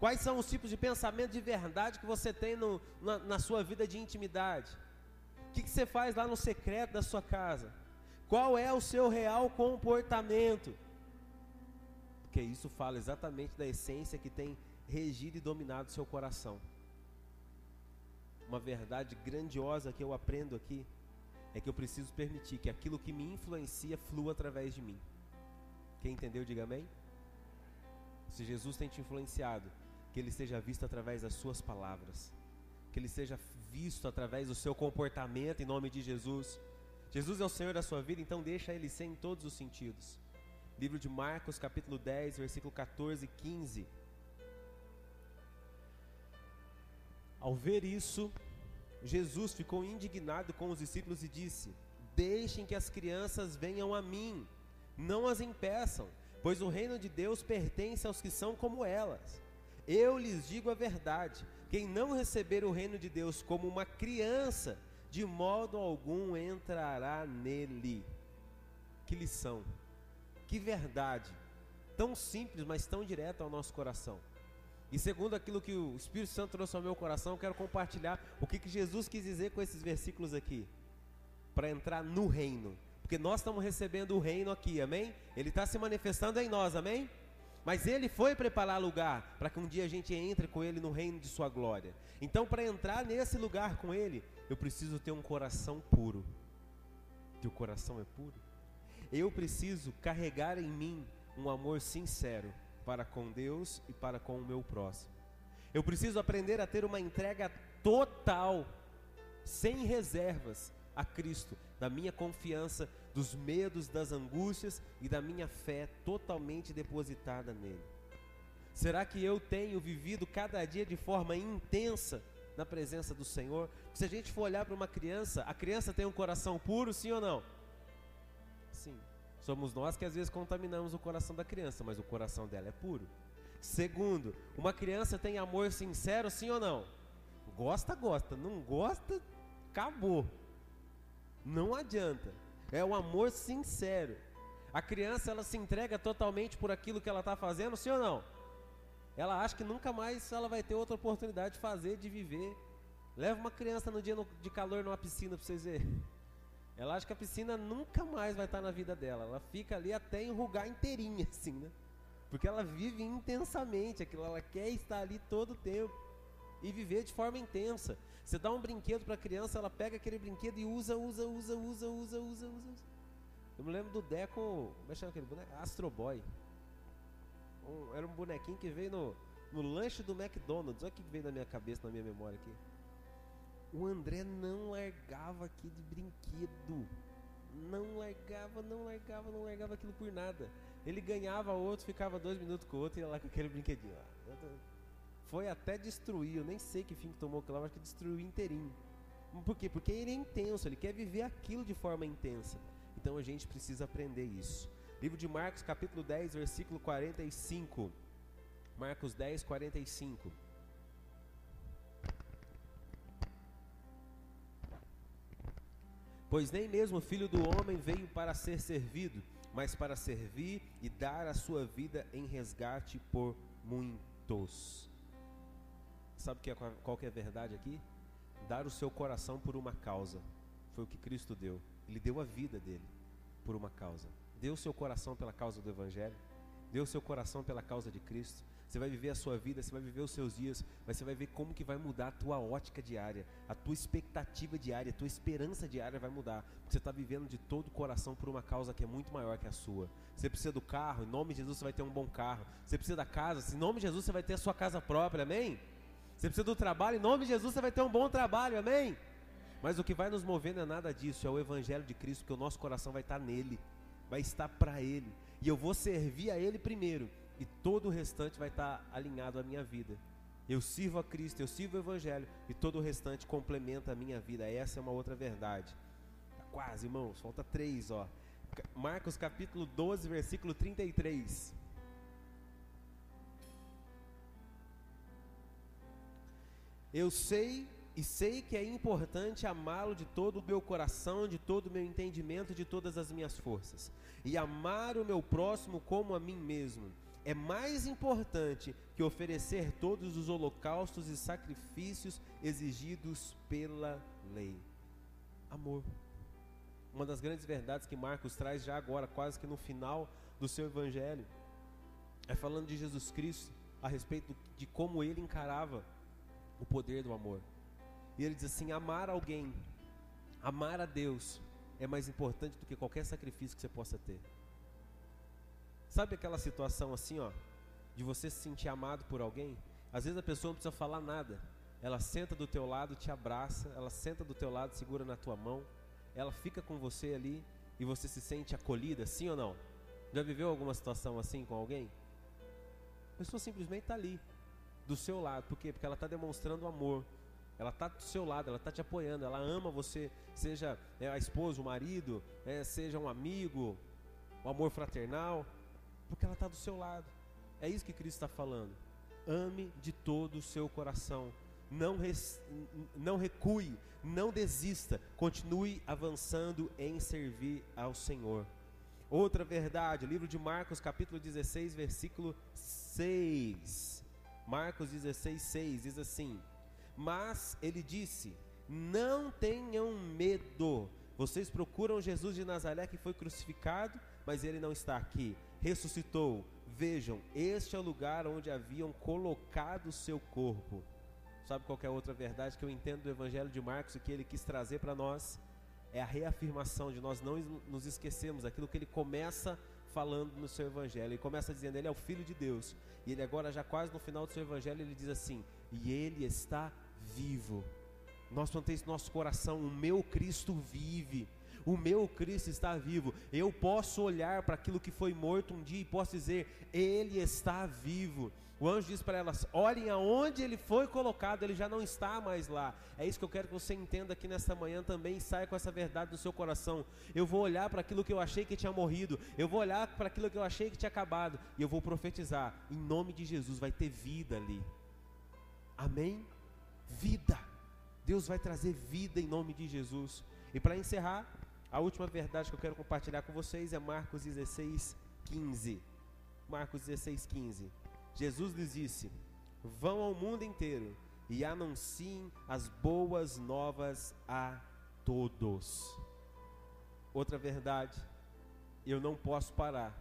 Quais são os tipos de pensamento de verdade que você tem no, na, na, sua vida de intimidade? O que você faz lá no secreto da sua casa? Qual é o seu real comportamento? Porque isso fala exatamente da essência que tem regido e dominado seu coração. Uma verdade grandiosa que eu aprendo aqui é que eu preciso permitir que aquilo que me influencia flua através de mim. Quem entendeu, diga amém. Se Jesus tem te influenciado, que ele seja visto através das suas palavras, que ele seja visto através do seu comportamento em nome de Jesus Jesus é o Senhor da sua vida, então deixa Ele ser em todos os sentidos. Livro de Marcos, capítulo 10, versículo 14 e 15. Ao ver isso, Jesus ficou indignado com os discípulos e disse: Deixem que as crianças venham a mim, não as impeçam, pois o reino de Deus pertence aos que são como elas. Eu lhes digo a verdade: quem não receber o reino de Deus como uma criança, de modo algum entrará nele. Que lição, que verdade, tão simples, mas tão direta ao nosso coração. E segundo aquilo que o Espírito Santo trouxe ao meu coração, quero compartilhar o que, que Jesus quis dizer com esses versículos aqui, para entrar no reino. Porque nós estamos recebendo o reino aqui, amém? Ele está se manifestando em nós, amém? Mas ele foi preparar lugar para que um dia a gente entre com ele no reino de sua glória. Então, para entrar nesse lugar com ele, eu preciso ter um coração puro. Teu coração é puro? Eu preciso carregar em mim um amor sincero para com Deus e para com o meu próximo. Eu preciso aprender a ter uma entrega total, sem reservas, a Cristo, da minha confiança, dos medos, das angústias e da minha fé totalmente depositada nele. Será que eu tenho vivido cada dia de forma intensa na presença do Senhor? Se a gente for olhar para uma criança, a criança tem um coração puro, sim ou não? Sim. Somos nós que às vezes contaminamos o coração da criança, mas o coração dela é puro. Segundo, uma criança tem amor sincero, sim ou não? Gosta, gosta. Não gosta, acabou. Não adianta. É o amor sincero. A criança ela se entrega totalmente por aquilo que ela está fazendo, sim ou não? Ela acha que nunca mais ela vai ter outra oportunidade de fazer, de viver. Leva uma criança no dia de calor numa piscina para vocês verem. Ela acha que a piscina nunca mais vai estar na vida dela. Ela fica ali até enrugar inteirinha, [LAUGHS] assim, né? Porque ela vive intensamente aquilo, ela quer estar ali todo o tempo e viver de forma intensa. Você dá um brinquedo para a criança, ela pega aquele brinquedo e usa, usa, usa, usa, usa, usa, usa. Eu me lembro do Deco, como é aquele boneco? Astro Boy. Um, era um bonequinho que veio no, no lanche do McDonald's. Olha o que veio na minha cabeça, na minha memória aqui. O André não largava aqui de brinquedo. Não largava, não largava, não largava aquilo por nada. Ele ganhava outro, ficava dois minutos com o outro e ia lá com aquele brinquedinho. Foi até destruir, eu nem sei que fim que tomou aquilo mas que destruiu inteirinho. Por quê? Porque ele é intenso, ele quer viver aquilo de forma intensa. Então a gente precisa aprender isso. Livro de Marcos, capítulo 10, versículo 45. Marcos 10, 45. Pois nem mesmo o filho do homem veio para ser servido, mas para servir e dar a sua vida em resgate por muitos. Sabe que é, qual que é a verdade aqui? Dar o seu coração por uma causa. Foi o que Cristo deu. Ele deu a vida dele por uma causa. Deu o seu coração pela causa do Evangelho. Deu o seu coração pela causa de Cristo. Você vai viver a sua vida, você vai viver os seus dias, mas você vai ver como que vai mudar a tua ótica diária, a tua expectativa diária, a tua esperança diária vai mudar. Porque você está vivendo de todo o coração por uma causa que é muito maior que a sua. Você precisa do carro, em nome de Jesus você vai ter um bom carro. Você precisa da casa, em nome de Jesus você vai ter a sua casa própria, amém? Você precisa do trabalho, em nome de Jesus você vai ter um bom trabalho, amém? Mas o que vai nos mover não é nada disso, é o Evangelho de Cristo, porque o nosso coração vai estar nele, vai estar para Ele. E eu vou servir a Ele primeiro e todo o restante vai estar alinhado à minha vida. Eu sirvo a Cristo, eu sirvo o Evangelho e todo o restante complementa a minha vida. Essa é uma outra verdade. Tá quase, irmãos, falta três, ó. Marcos capítulo 12, versículo 33. Eu sei e sei que é importante amá-lo de todo o meu coração, de todo o meu entendimento, de todas as minhas forças, e amar o meu próximo como a mim mesmo é mais importante que oferecer todos os holocaustos e sacrifícios exigidos pela lei. Amor. Uma das grandes verdades que Marcos traz já agora, quase que no final do seu evangelho, é falando de Jesus Cristo a respeito de como ele encarava o poder do amor. E ele diz assim: amar alguém, amar a Deus, é mais importante do que qualquer sacrifício que você possa ter. Sabe aquela situação assim, ó, de você se sentir amado por alguém? Às vezes a pessoa não precisa falar nada. Ela senta do teu lado, te abraça, ela senta do teu lado, segura na tua mão, ela fica com você ali e você se sente acolhida, sim ou não? Já viveu alguma situação assim com alguém? A pessoa simplesmente está ali, do seu lado. Por quê? Porque ela está demonstrando amor. Ela está do seu lado, ela está te apoiando, ela ama você, seja é, a esposa, o marido, é, seja um amigo, o amor fraternal. Porque ela está do seu lado. É isso que Cristo está falando. Ame de todo o seu coração. Não, res, não recue, não desista. Continue avançando em servir ao Senhor. Outra verdade, livro de Marcos, capítulo 16, versículo 6. Marcos 16, 6 diz assim: Mas ele disse: Não tenham medo. Vocês procuram Jesus de Nazaré que foi crucificado, mas ele não está aqui ressuscitou. Vejam, este é o lugar onde haviam colocado o seu corpo. Sabe qual é a outra verdade que eu entendo do Evangelho de Marcos e que ele quis trazer para nós? É a reafirmação de nós não nos esquecermos daquilo que ele começa falando no seu Evangelho. Ele começa dizendo, ele é o Filho de Deus. E ele agora, já quase no final do seu Evangelho, ele diz assim, e ele está vivo. Nós mantemos nosso coração, o meu Cristo vive O meu Cristo está vivo. Eu posso olhar para aquilo que foi morto um dia e posso dizer: Ele está vivo. O anjo diz para elas: olhem aonde ele foi colocado, ele já não está mais lá. É isso que eu quero que você entenda aqui nesta manhã também saia com essa verdade no seu coração. Eu vou olhar para aquilo que eu achei que tinha morrido, eu vou olhar para aquilo que eu achei que tinha acabado, e eu vou profetizar: em nome de Jesus vai ter vida ali. Amém? Vida. Deus vai trazer vida em nome de Jesus. E para encerrar, a última verdade que eu quero compartilhar com vocês é Marcos 16, 15. Marcos 16, 15. Jesus lhes disse: Vão ao mundo inteiro e anunciem as boas novas a todos. Outra verdade, eu não posso parar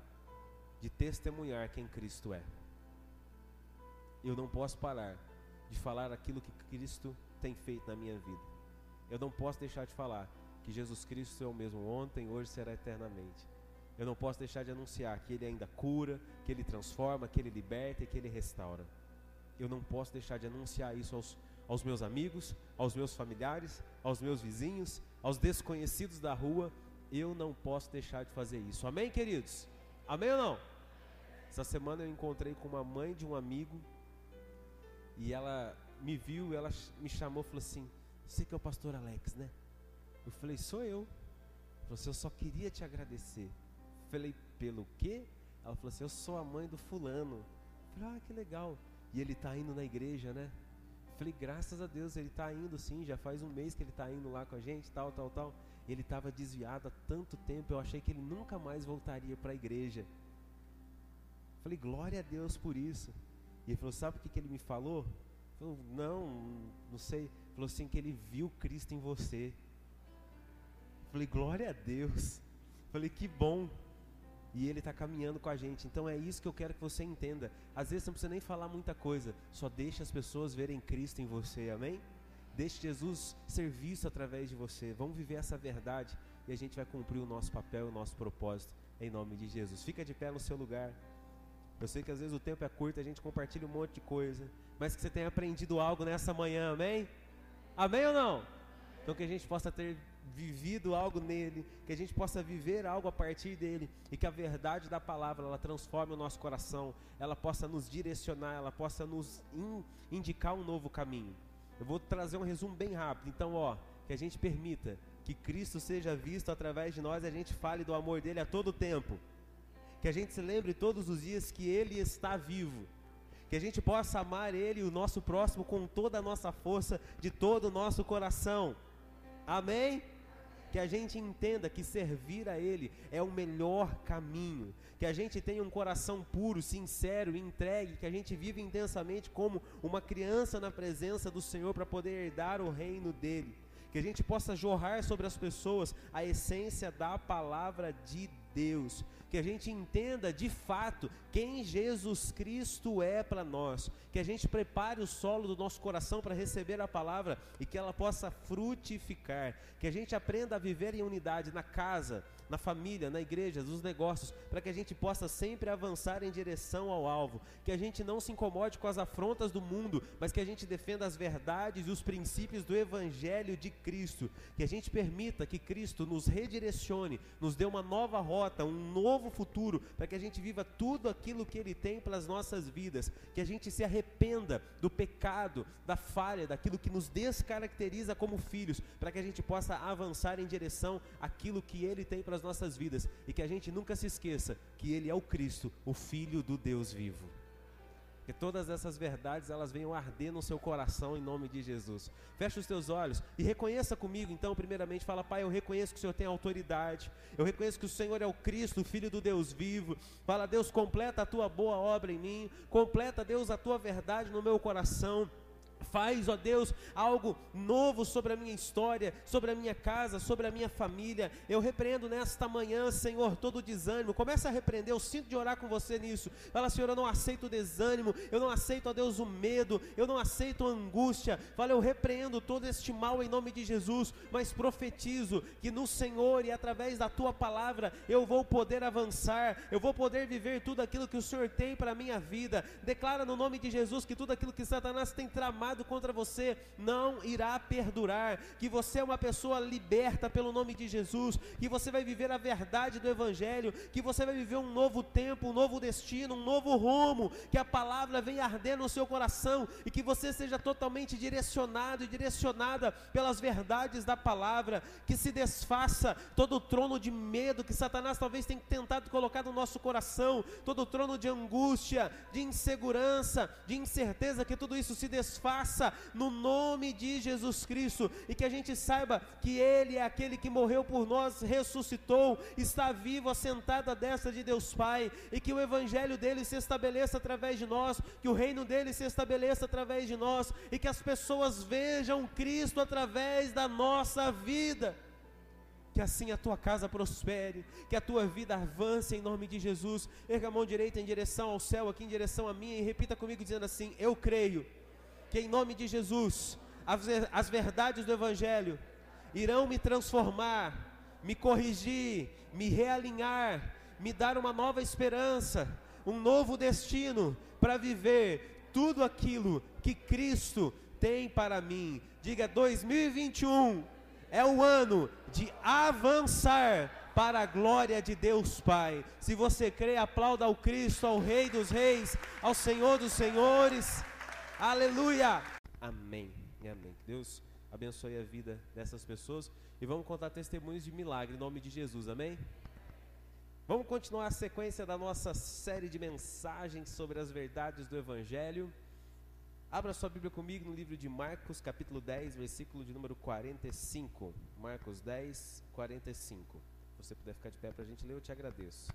de testemunhar quem Cristo é. Eu não posso parar de falar aquilo que Cristo tem feito na minha vida. Eu não posso deixar de falar que Jesus Cristo é o mesmo ontem, hoje será eternamente. Eu não posso deixar de anunciar que Ele ainda cura, que Ele transforma, que Ele liberta e que Ele restaura. Eu não posso deixar de anunciar isso aos, aos meus amigos, aos meus familiares, aos meus vizinhos, aos desconhecidos da rua. Eu não posso deixar de fazer isso. Amém, queridos? Amém ou não? Essa semana eu encontrei com uma mãe de um amigo e ela me viu, ela me chamou falou assim: Você que é o pastor Alex, né? Eu falei: Sou eu. Ela falou assim: Eu só queria te agradecer. Falei, pelo quê? Ela falou assim, eu sou a mãe do fulano. Falei, ah, que legal. E ele está indo na igreja, né? Falei, graças a Deus, ele está indo sim, já faz um mês que ele está indo lá com a gente, tal, tal, tal. Ele estava desviado há tanto tempo, eu achei que ele nunca mais voltaria para a igreja. Falei, glória a Deus por isso. E ele falou, sabe o que, que ele me falou? Falei, não, não sei. Falou assim que ele viu Cristo em você. Falei, glória a Deus. Falei, que bom e Ele está caminhando com a gente. Então é isso que eu quero que você entenda. Às vezes você não precisa nem falar muita coisa, só deixa as pessoas verem Cristo em você, amém? Deixe Jesus ser visto através de você. Vamos viver essa verdade e a gente vai cumprir o nosso papel, o nosso propósito, em nome de Jesus. Fica de pé no seu lugar. Eu sei que às vezes o tempo é curto, a gente compartilha um monte de coisa, mas que você tenha aprendido algo nessa manhã, amém? Amém ou não? Então que a gente possa ter vivido algo nele, que a gente possa viver algo a partir dele e que a verdade da palavra ela transforme o nosso coração, ela possa nos direcionar, ela possa nos in, indicar um novo caminho. Eu vou trazer um resumo bem rápido. Então, ó, que a gente permita que Cristo seja visto através de nós e a gente fale do amor dele a todo tempo. Que a gente se lembre todos os dias que ele está vivo. Que a gente possa amar ele e o nosso próximo com toda a nossa força, de todo o nosso coração. Amém? que a gente entenda que servir a Ele é o melhor caminho, que a gente tenha um coração puro, sincero, entregue, que a gente viva intensamente como uma criança na presença do Senhor para poder herdar o reino dele, que a gente possa jorrar sobre as pessoas a essência da palavra de Deus, que a gente entenda de fato quem Jesus Cristo é para nós, que a gente prepare o solo do nosso coração para receber a palavra e que ela possa frutificar, que a gente aprenda a viver em unidade na casa, na família, na igreja, nos negócios, para que a gente possa sempre avançar em direção ao alvo, que a gente não se incomode com as afrontas do mundo, mas que a gente defenda as verdades e os princípios do evangelho de Cristo, que a gente permita que Cristo nos redirecione, nos dê uma nova rota, um novo futuro, para que a gente viva tudo aquilo que ele tem para as nossas vidas, que a gente se arrependa do pecado, da falha, daquilo que nos descaracteriza como filhos, para que a gente possa avançar em direção àquilo que ele tem para as nossas vidas e que a gente nunca se esqueça que Ele é o Cristo, o Filho do Deus vivo. Que todas essas verdades elas venham arder no seu coração em nome de Jesus. Feche os teus olhos e reconheça comigo, então, primeiramente, fala, Pai, eu reconheço que o Senhor tem autoridade. Eu reconheço que o Senhor é o Cristo, o Filho do Deus vivo. Fala, Deus, completa a tua boa obra em mim. Completa, Deus, a tua verdade no meu coração. Faz, ó Deus, algo novo sobre a minha história, sobre a minha casa, sobre a minha família. Eu repreendo nesta manhã, Senhor, todo o desânimo. Começa a repreender, eu sinto de orar com você nisso. Fala, Senhor, eu não aceito o desânimo, eu não aceito, ó Deus, o medo, eu não aceito a angústia. Fala, eu repreendo todo este mal em nome de Jesus, mas profetizo que no Senhor e através da tua palavra eu vou poder avançar, eu vou poder viver tudo aquilo que o Senhor tem para a minha vida. Declara no nome de Jesus que tudo aquilo que Satanás tem tramado contra você não irá perdurar, que você é uma pessoa liberta pelo nome de Jesus, que você vai viver a verdade do Evangelho, que você vai viver um novo tempo, um novo destino, um novo rumo, que a palavra venha arder no seu coração e que você seja totalmente direcionado e direcionada pelas verdades da palavra, que se desfaça todo o trono de medo que Satanás talvez tenha tentado colocar no nosso coração, todo o trono de angústia, de insegurança, de incerteza, que tudo isso se desfaça no nome de Jesus Cristo e que a gente saiba que Ele é aquele que morreu por nós, ressuscitou, está vivo, assentado à destra de Deus Pai e que o Evangelho dele se estabeleça através de nós, que o reino dele se estabeleça através de nós e que as pessoas vejam Cristo através da nossa vida que assim a tua casa prospere, que a tua vida avance em nome de Jesus. Erga a mão direita em direção ao céu, aqui em direção a mim, e repita comigo dizendo assim: Eu creio que em nome de Jesus as, as verdades do Evangelho irão me transformar, me corrigir, me realinhar, me dar uma nova esperança, um novo destino para viver tudo aquilo que Cristo tem para mim. Diga 2021 é o ano de avançar para a glória de Deus Pai. Se você crê, aplauda ao Cristo, ao Rei dos Reis, ao Senhor dos Senhores. Aleluia! Amém. Amém. Deus abençoe a vida dessas pessoas e vamos contar testemunhos de milagre em nome de Jesus. Amém? Vamos continuar a sequência da nossa série de mensagens sobre as verdades do Evangelho. Abra sua Bíblia comigo no livro de Marcos, capítulo 10, versículo de número 45. Marcos 10, 45. Se você puder ficar de pé para a gente ler, eu te agradeço.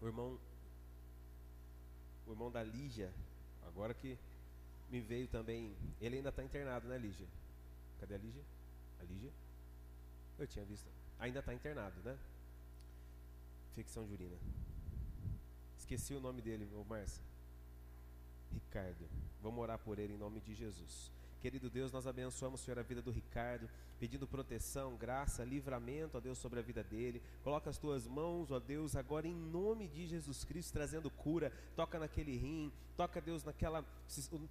O irmão, o irmão da Lígia, agora que me veio também, ele ainda está internado, né, Lígia? Cadê a Lígia? A Lígia? Eu tinha visto. Ainda está internado, né? Ficção jurina. Esqueci o nome dele, ô Márcia. Ricardo. Vamos orar por ele em nome de Jesus. Querido Deus, nós abençoamos, Senhor, a vida do Ricardo, pedindo proteção, graça, livramento, ó Deus, sobre a vida dele. Coloca as tuas mãos, ó Deus, agora em nome de Jesus Cristo, trazendo cura. Toca naquele rim, toca, Deus, naquela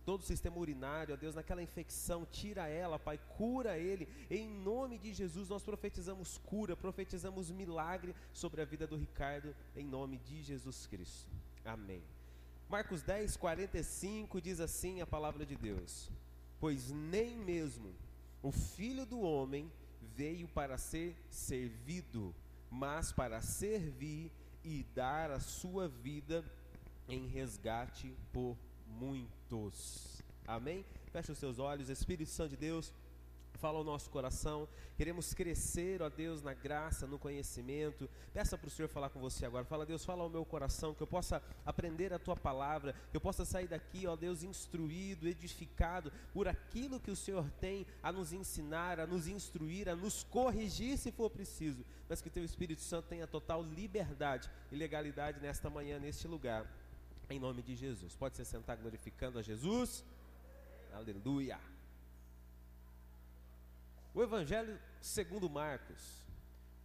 todo o sistema urinário, ó Deus, naquela infecção, tira ela, Pai, cura ele. Em nome de Jesus, nós profetizamos cura, profetizamos milagre sobre a vida do Ricardo, em nome de Jesus Cristo. Amém. Marcos 10, 45 diz assim a palavra de Deus pois nem mesmo o filho do homem veio para ser servido, mas para servir e dar a sua vida em resgate por muitos. Amém? Feche os seus olhos, Espírito Santo de Deus fala ao nosso coração. Queremos crescer, ó Deus, na graça, no conhecimento. Peça para o Senhor falar com você agora. Fala, Deus, fala ao meu coração, que eu possa aprender a tua palavra, que eu possa sair daqui, ó Deus, instruído, edificado por aquilo que o Senhor tem a nos ensinar, a nos instruir, a nos corrigir se for preciso. Mas que teu Espírito Santo tenha total liberdade e legalidade nesta manhã, neste lugar. Em nome de Jesus. Pode se sentar glorificando a Jesus. Aleluia. O Evangelho segundo Marcos,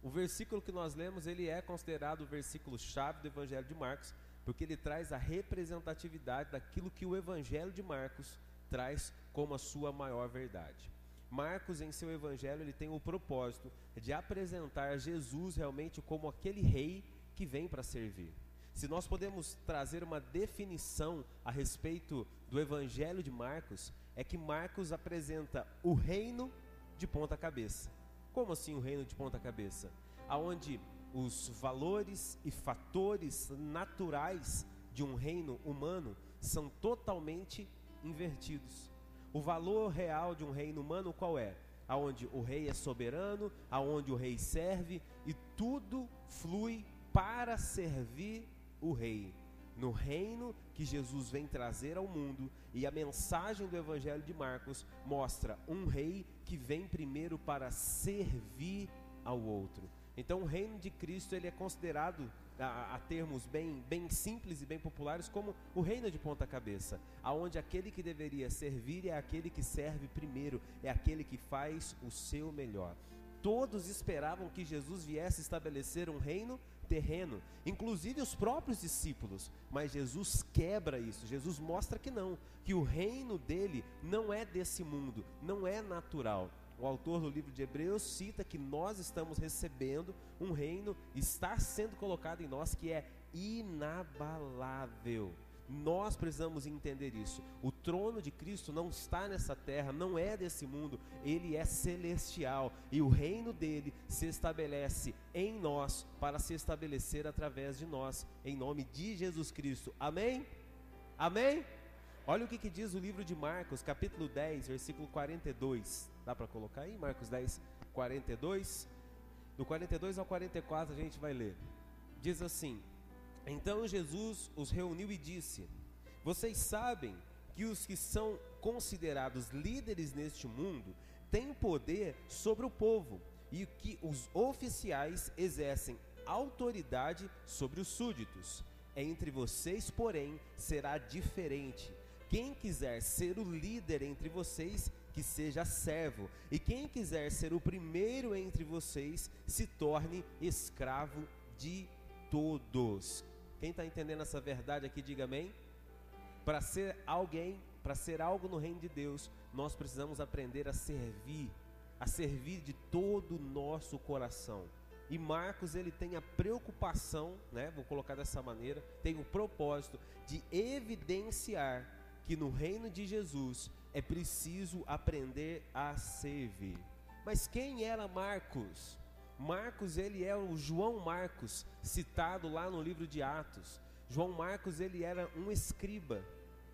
o versículo que nós lemos, ele é considerado o versículo chave do Evangelho de Marcos, porque ele traz a representatividade daquilo que o Evangelho de Marcos traz como a sua maior verdade. Marcos, em seu evangelho, ele tem o propósito de apresentar Jesus realmente como aquele rei que vem para servir. Se nós podemos trazer uma definição a respeito do evangelho de Marcos, é que Marcos apresenta o reino de ponta cabeça. Como assim o reino de ponta cabeça? Aonde os valores e fatores naturais de um reino humano são totalmente invertidos. O valor real de um reino humano qual é? Aonde o rei é soberano, aonde o rei serve e tudo flui para servir o rei no reino que Jesus vem trazer ao mundo, e a mensagem do Evangelho de Marcos mostra um rei que vem primeiro para servir ao outro. Então, o reino de Cristo ele é considerado a, a, termos bem, bem simples e bem populares como o reino de ponta cabeça, aonde aquele que deveria servir é aquele que serve primeiro, é aquele que faz o seu melhor. Todos esperavam que Jesus viesse estabelecer um reino terreno, inclusive os próprios discípulos. Mas Jesus quebra isso. Jesus mostra que não, que o reino dele não é desse mundo, não é natural. O autor do livro de Hebreus cita que nós estamos recebendo um reino, está sendo colocado em nós que é inabalável. Nós precisamos entender isso. O trono de Cristo não está nessa terra, não é desse mundo, ele é celestial e o reino dele se estabelece em nós para se estabelecer através de nós, em nome de Jesus Cristo. Amém? Amém? Olha o que, que diz o livro de Marcos, capítulo 10, versículo 42. Dá para colocar aí? Marcos 10, 42. Do 42 ao 44 a gente vai ler. Diz assim: Então Jesus os reuniu e disse: Vocês sabem que os que são considerados líderes neste mundo têm poder sobre o povo e que os oficiais exercem autoridade sobre os súditos. Entre vocês, porém, será diferente. Quem quiser ser o líder entre vocês, que seja servo, e quem quiser ser o primeiro entre vocês, se torne escravo de todos. Quem está entendendo essa verdade aqui, diga amém. Para ser alguém, para ser algo no reino de Deus, nós precisamos aprender a servir, a servir de todo o nosso coração. E Marcos ele tem a preocupação, né, vou colocar dessa maneira, tem o propósito de evidenciar que no reino de Jesus é preciso aprender a servir. Mas quem era Marcos? Marcos, ele é o João Marcos, citado lá no livro de Atos. João Marcos, ele era um escriba.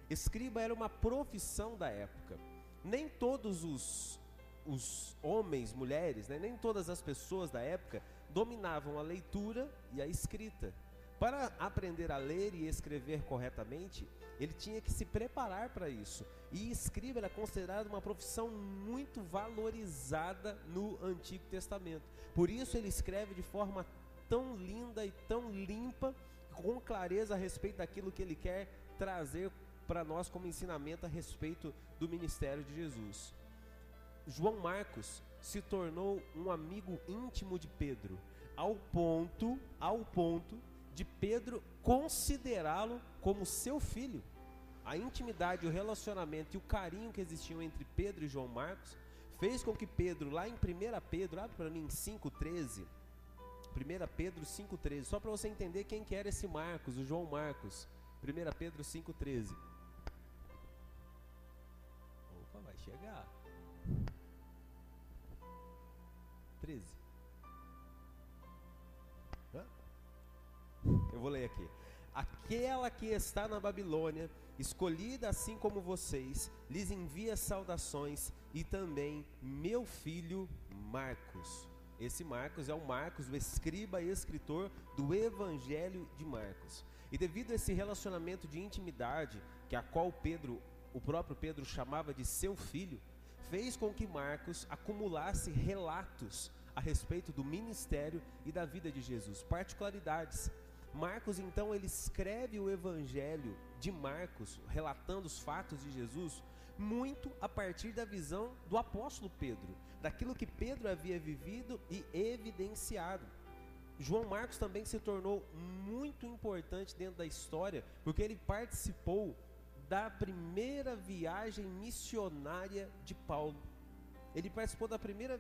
Escriba era uma profissão da época. Nem todos os, os homens, mulheres, né, nem todas as pessoas da época dominavam a leitura e a escrita. Para aprender a ler e escrever corretamente, ele tinha que se preparar para isso. E escriba era considerado uma profissão muito valorizada no Antigo Testamento. Por isso ele escreve de forma tão linda e tão limpa, com clareza a respeito daquilo que ele quer trazer para nós como ensinamento a respeito do ministério de Jesus. João Marcos se tornou um amigo íntimo de Pedro, ao ponto, ao ponto de Pedro considerá-lo como seu filho. A intimidade, o relacionamento e o carinho que existiam entre Pedro e João Marcos fez com que Pedro, lá em 1 Pedro, abre para mim 5,13. 1 Pedro 5,13, só para você entender quem que era esse Marcos, o João Marcos. 1 Pedro 5,13. Opa, vai chegar. 13. Eu vou ler aqui. Aquela que está na Babilônia escolhida assim como vocês, lhes envia saudações e também meu filho Marcos. Esse Marcos é o Marcos, o escriba e escritor do Evangelho de Marcos. E devido a esse relacionamento de intimidade, que a qual Pedro, o próprio Pedro chamava de seu filho, fez com que Marcos acumulasse relatos a respeito do ministério e da vida de Jesus, particularidades Marcos então ele escreve o evangelho de Marcos, relatando os fatos de Jesus, muito a partir da visão do apóstolo Pedro, daquilo que Pedro havia vivido e evidenciado. João Marcos também se tornou muito importante dentro da história, porque ele participou da primeira viagem missionária de Paulo. Ele participou da primeira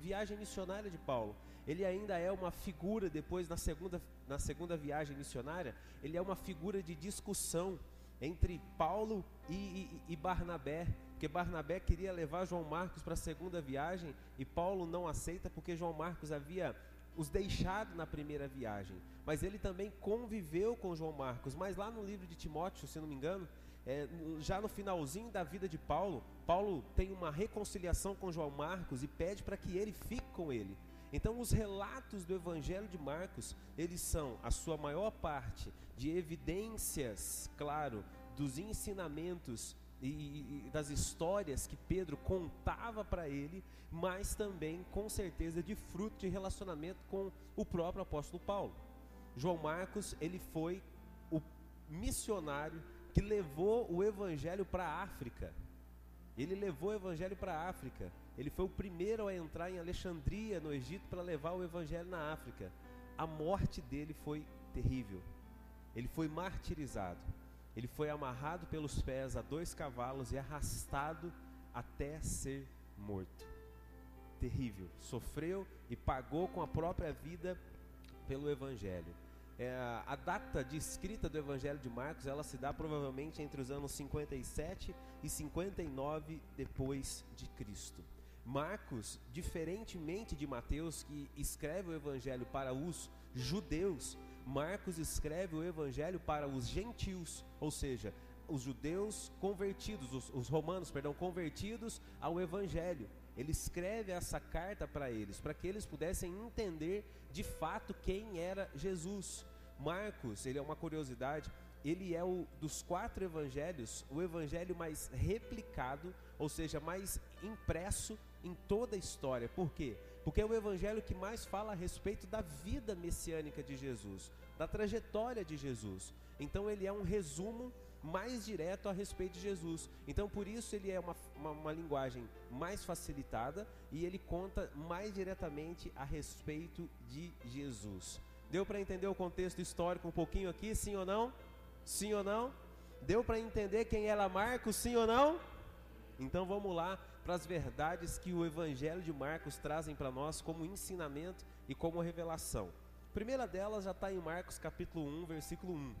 viagem missionária de Paulo. Ele ainda é uma figura, depois na segunda, na segunda viagem missionária, ele é uma figura de discussão entre Paulo e, e, e Barnabé. Porque Barnabé queria levar João Marcos para a segunda viagem e Paulo não aceita porque João Marcos havia os deixado na primeira viagem. Mas ele também conviveu com João Marcos. Mas lá no livro de Timóteo, se não me engano, é, já no finalzinho da vida de Paulo, Paulo tem uma reconciliação com João Marcos e pede para que ele fique com ele. Então, os relatos do Evangelho de Marcos, eles são a sua maior parte de evidências, claro, dos ensinamentos e, e das histórias que Pedro contava para ele, mas também, com certeza, de fruto de relacionamento com o próprio apóstolo Paulo. João Marcos, ele foi o missionário que levou o evangelho para a África. Ele levou o evangelho para a África. Ele foi o primeiro a entrar em Alexandria, no Egito, para levar o evangelho na África. a morte dele foi terrível. Ele foi martirizado. Ele foi amarrado pelos pés a dois cavalos e arrastado até ser morto. Terrível. Sofreu e pagou com a própria vida pelo Evangelho. É, a data de escrita do Evangelho de Marcos ela se dá provavelmente entre os anos 57 e 59 depois de Cristo. Marcos, diferentemente de Mateus, que escreve o Evangelho para os judeus, Marcos escreve o Evangelho para os gentios, ou seja, os judeus convertidos, os, os romanos, perdão, convertidos ao Evangelho. Ele escreve essa carta para eles, para que eles pudessem entender de fato quem era Jesus. Marcos, ele é uma curiosidade, ele é o dos quatro evangelhos, o evangelho mais replicado, ou seja, mais impresso em toda a história. Por quê? Porque é o evangelho que mais fala a respeito da vida messiânica de Jesus, da trajetória de Jesus. Então ele é um resumo mais direto a respeito de Jesus. Então por isso ele é uma, uma, uma linguagem mais facilitada e ele conta mais diretamente a respeito de Jesus. Deu para entender o contexto histórico um pouquinho aqui, sim ou não? Sim ou não? Deu para entender quem era Marcos, sim ou não? Então vamos lá para as verdades que o Evangelho de Marcos trazem para nós como ensinamento e como revelação. A primeira delas já está em Marcos capítulo 1, versículo 1.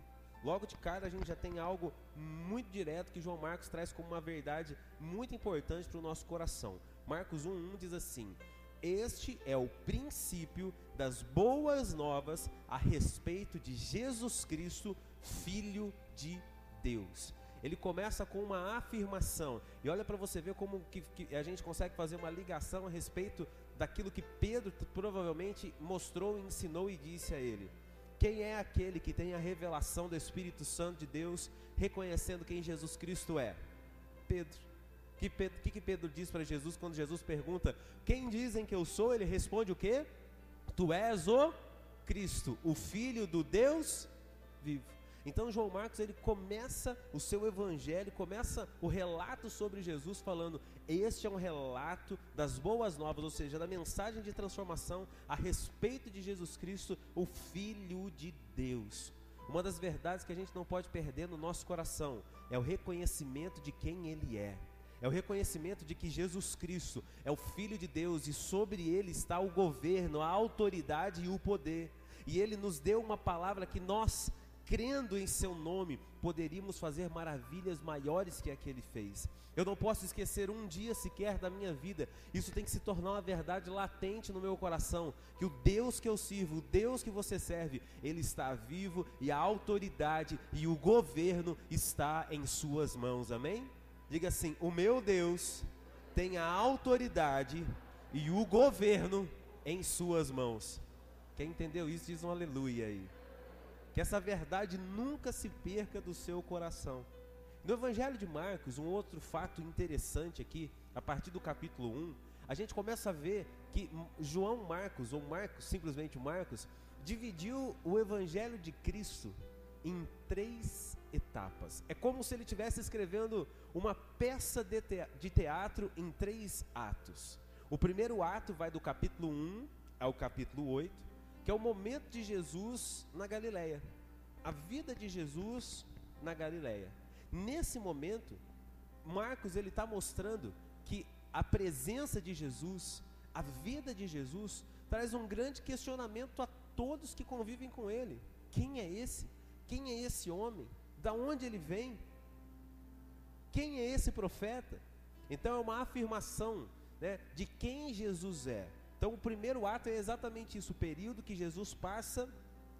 Logo de cara a gente já tem algo muito direto que João Marcos traz como uma verdade muito importante para o nosso coração. Marcos 1, 1 diz assim: Este é o princípio das boas novas a respeito de Jesus Cristo, Filho de Deus. Ele começa com uma afirmação. E olha para você ver como que, que, a gente consegue fazer uma ligação a respeito daquilo que Pedro provavelmente mostrou, ensinou e disse a ele. Quem é aquele que tem a revelação do Espírito Santo de Deus, reconhecendo quem Jesus Cristo é? Pedro. O que, que Pedro diz para Jesus quando Jesus pergunta: Quem dizem que eu sou? Ele responde o quê? Tu és o Cristo, o Filho do Deus vivo. Então João Marcos ele começa o seu evangelho, começa o relato sobre Jesus falando: "Este é um relato das boas novas, ou seja, da mensagem de transformação a respeito de Jesus Cristo, o filho de Deus". Uma das verdades que a gente não pode perder no nosso coração é o reconhecimento de quem ele é. É o reconhecimento de que Jesus Cristo é o Filho de Deus e sobre ele está o governo, a autoridade e o poder. E ele nos deu uma palavra que nós crendo em seu nome, poderíamos fazer maravilhas maiores que a que ele fez. Eu não posso esquecer um dia sequer da minha vida. Isso tem que se tornar uma verdade latente no meu coração, que o Deus que eu sirvo, o Deus que você serve, ele está vivo e a autoridade e o governo está em suas mãos. Amém? Diga assim: "O meu Deus tem a autoridade e o governo em suas mãos." Quem entendeu isso diz um aleluia aí. Que essa verdade nunca se perca do seu coração. No Evangelho de Marcos, um outro fato interessante aqui, a partir do capítulo 1, a gente começa a ver que João Marcos, ou Marcos, simplesmente Marcos, dividiu o Evangelho de Cristo em três etapas. É como se ele estivesse escrevendo uma peça de teatro em três atos. O primeiro ato vai do capítulo 1 ao capítulo 8 que é o momento de Jesus na Galileia. A vida de Jesus na Galileia. Nesse momento, Marcos ele está mostrando que a presença de Jesus, a vida de Jesus, traz um grande questionamento a todos que convivem com ele. Quem é esse? Quem é esse homem? Da onde ele vem? Quem é esse profeta? Então é uma afirmação né, de quem Jesus é. Então, o primeiro ato é exatamente isso, o período que Jesus passa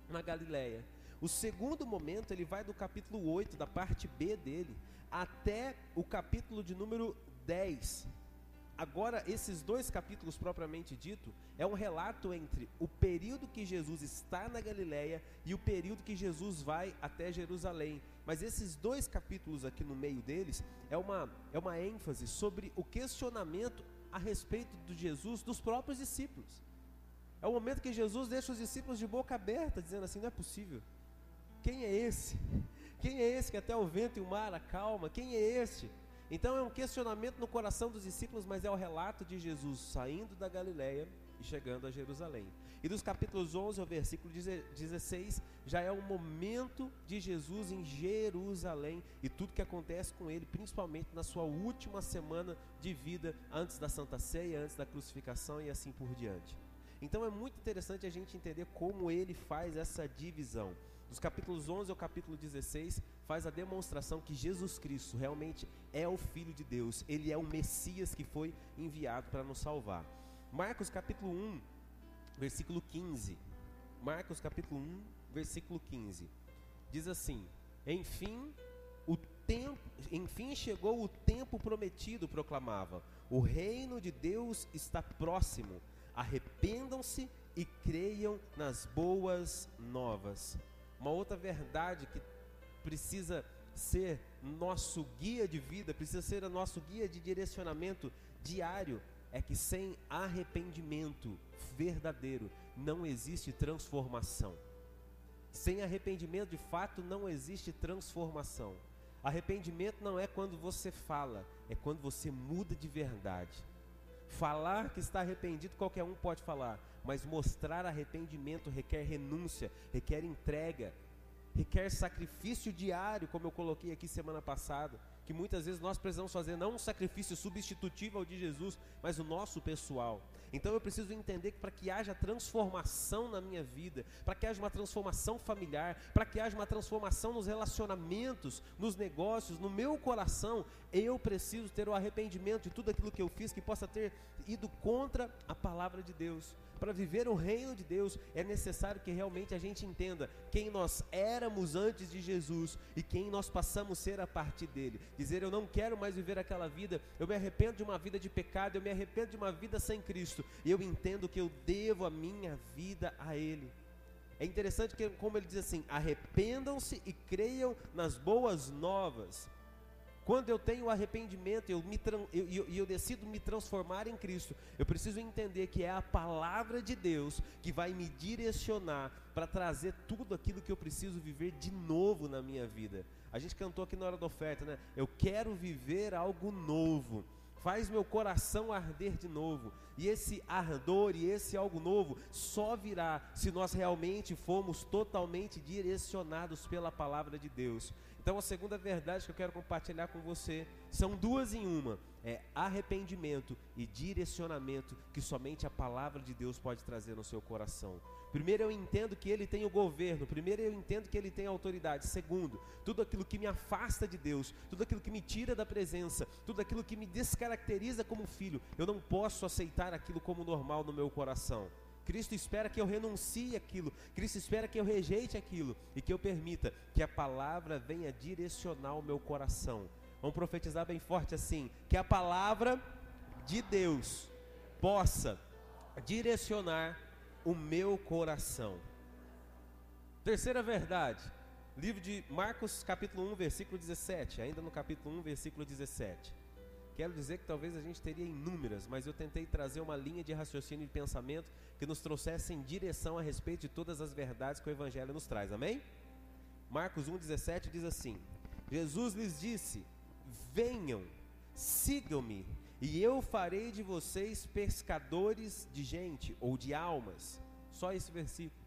na Galileia. O segundo momento, ele vai do capítulo 8, da parte B dele, até o capítulo de número 10. Agora, esses dois capítulos propriamente dito, é um relato entre o período que Jesus está na Galileia e o período que Jesus vai até Jerusalém. Mas esses dois capítulos aqui no meio deles é uma, é uma ênfase sobre o questionamento a respeito de Jesus dos próprios discípulos. É o momento que Jesus deixa os discípulos de boca aberta, dizendo assim: não é possível. Quem é esse? Quem é esse que até o vento e o mar acalma? Quem é este? Então é um questionamento no coração dos discípulos, mas é o relato de Jesus saindo da Galileia e chegando a Jerusalém. E dos capítulos 11 ao versículo 16 já é o momento de Jesus em Jerusalém e tudo que acontece com ele, principalmente na sua última semana de vida, antes da Santa Ceia, antes da crucificação e assim por diante. Então é muito interessante a gente entender como ele faz essa divisão. Dos capítulos 11 ao capítulo 16, faz a demonstração que Jesus Cristo realmente é o Filho de Deus, ele é o Messias que foi enviado para nos salvar. Marcos capítulo 1, versículo 15. Marcos capítulo 1, versículo 15. Diz assim: Enfim, o tempo, enfim chegou o tempo prometido, proclamava. O reino de Deus está próximo. Arrependam-se e creiam nas boas novas. Uma outra verdade que precisa ser nosso guia de vida, precisa ser nosso guia de direcionamento diário, é que sem arrependimento verdadeiro não existe transformação. Sem arrependimento de fato não existe transformação. Arrependimento não é quando você fala, é quando você muda de verdade. Falar que está arrependido qualquer um pode falar, mas mostrar arrependimento requer renúncia, requer entrega, requer sacrifício diário, como eu coloquei aqui semana passada, que muitas vezes nós precisamos fazer não um sacrifício substitutivo ao de Jesus, mas o nosso pessoal. Então eu preciso entender que para que haja transformação na minha vida, para que haja uma transformação familiar, para que haja uma transformação nos relacionamentos, nos negócios, no meu coração, eu preciso ter o arrependimento de tudo aquilo que eu fiz que possa ter ido contra a palavra de Deus para viver o reino de Deus, é necessário que realmente a gente entenda quem nós éramos antes de Jesus e quem nós passamos a ser a partir dele. Dizer, eu não quero mais viver aquela vida, eu me arrependo de uma vida de pecado, eu me arrependo de uma vida sem Cristo, e eu entendo que eu devo a minha vida a Ele. É interessante que, como ele diz assim: arrependam-se e creiam nas boas novas. Quando eu tenho arrependimento eu me, e eu, eu, eu, decido me transformar em Cristo, eu preciso entender que é a palavra de Deus que vai me direcionar para trazer tudo aquilo que eu preciso viver de novo na minha vida. A gente cantou aqui na hora da oferta, né? Eu quero viver algo novo. Faz meu coração arder de novo. E esse ardor e esse algo novo só virá se nós realmente formos totalmente direcionados pela palavra de Deus. Então, a segunda verdade que eu quero compartilhar com você são duas em uma: é arrependimento e direcionamento que somente a palavra de Deus pode trazer no seu coração. Primeiro, eu entendo que Ele tem o governo. Primeiro, eu entendo que Ele tem a autoridade. Segundo, tudo aquilo que me afasta de Deus, tudo aquilo que me tira da presença, tudo aquilo que me descaracteriza como filho, eu não posso aceitar aquilo como normal no meu coração. Cristo espera que eu renuncie aquilo, Cristo espera que eu rejeite aquilo e que eu permita que a palavra venha direcionar o meu coração. Vamos profetizar bem forte assim: que a palavra de Deus possa direcionar o meu coração. Terceira verdade, livro de Marcos, capítulo 1, versículo 17, ainda no capítulo 1, versículo 17. Quero dizer que talvez a gente teria inúmeras, mas eu tentei trazer uma linha de raciocínio e pensamento que nos trouxesse em direção a respeito de todas as verdades que o Evangelho nos traz. Amém? Marcos 1,17 diz assim: Jesus lhes disse: Venham, sigam-me, e eu farei de vocês pescadores de gente ou de almas. Só esse versículo.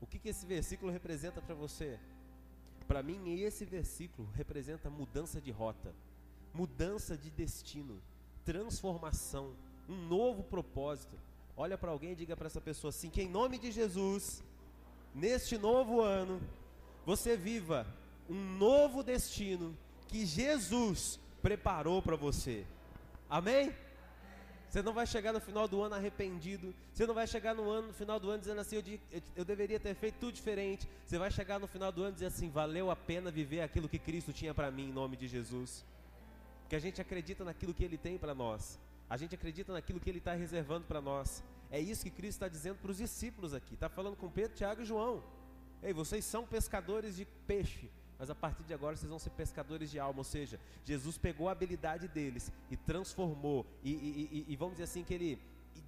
O que, que esse versículo representa para você? Para mim, esse versículo representa mudança de rota mudança de destino, transformação, um novo propósito. Olha para alguém e diga para essa pessoa assim: que em nome de Jesus, neste novo ano, você viva um novo destino que Jesus preparou para você. Amém? Você não vai chegar no final do ano arrependido. Você não vai chegar no, ano, no final do ano dizendo assim: eu, eu, eu, deveria ter feito tudo diferente. Você vai chegar no final do ano dizer assim: valeu a pena viver aquilo que Cristo tinha para mim, em nome de Jesus que a gente acredita naquilo que Ele tem para nós, a gente acredita naquilo que Ele está reservando para nós. É isso que Cristo está dizendo para os discípulos aqui. Está falando com Pedro, Tiago e João. Ei, vocês são pescadores de peixe, mas a partir de agora vocês vão ser pescadores de alma. Ou seja, Jesus pegou a habilidade deles e transformou, e, e, e, e vamos dizer assim, que Ele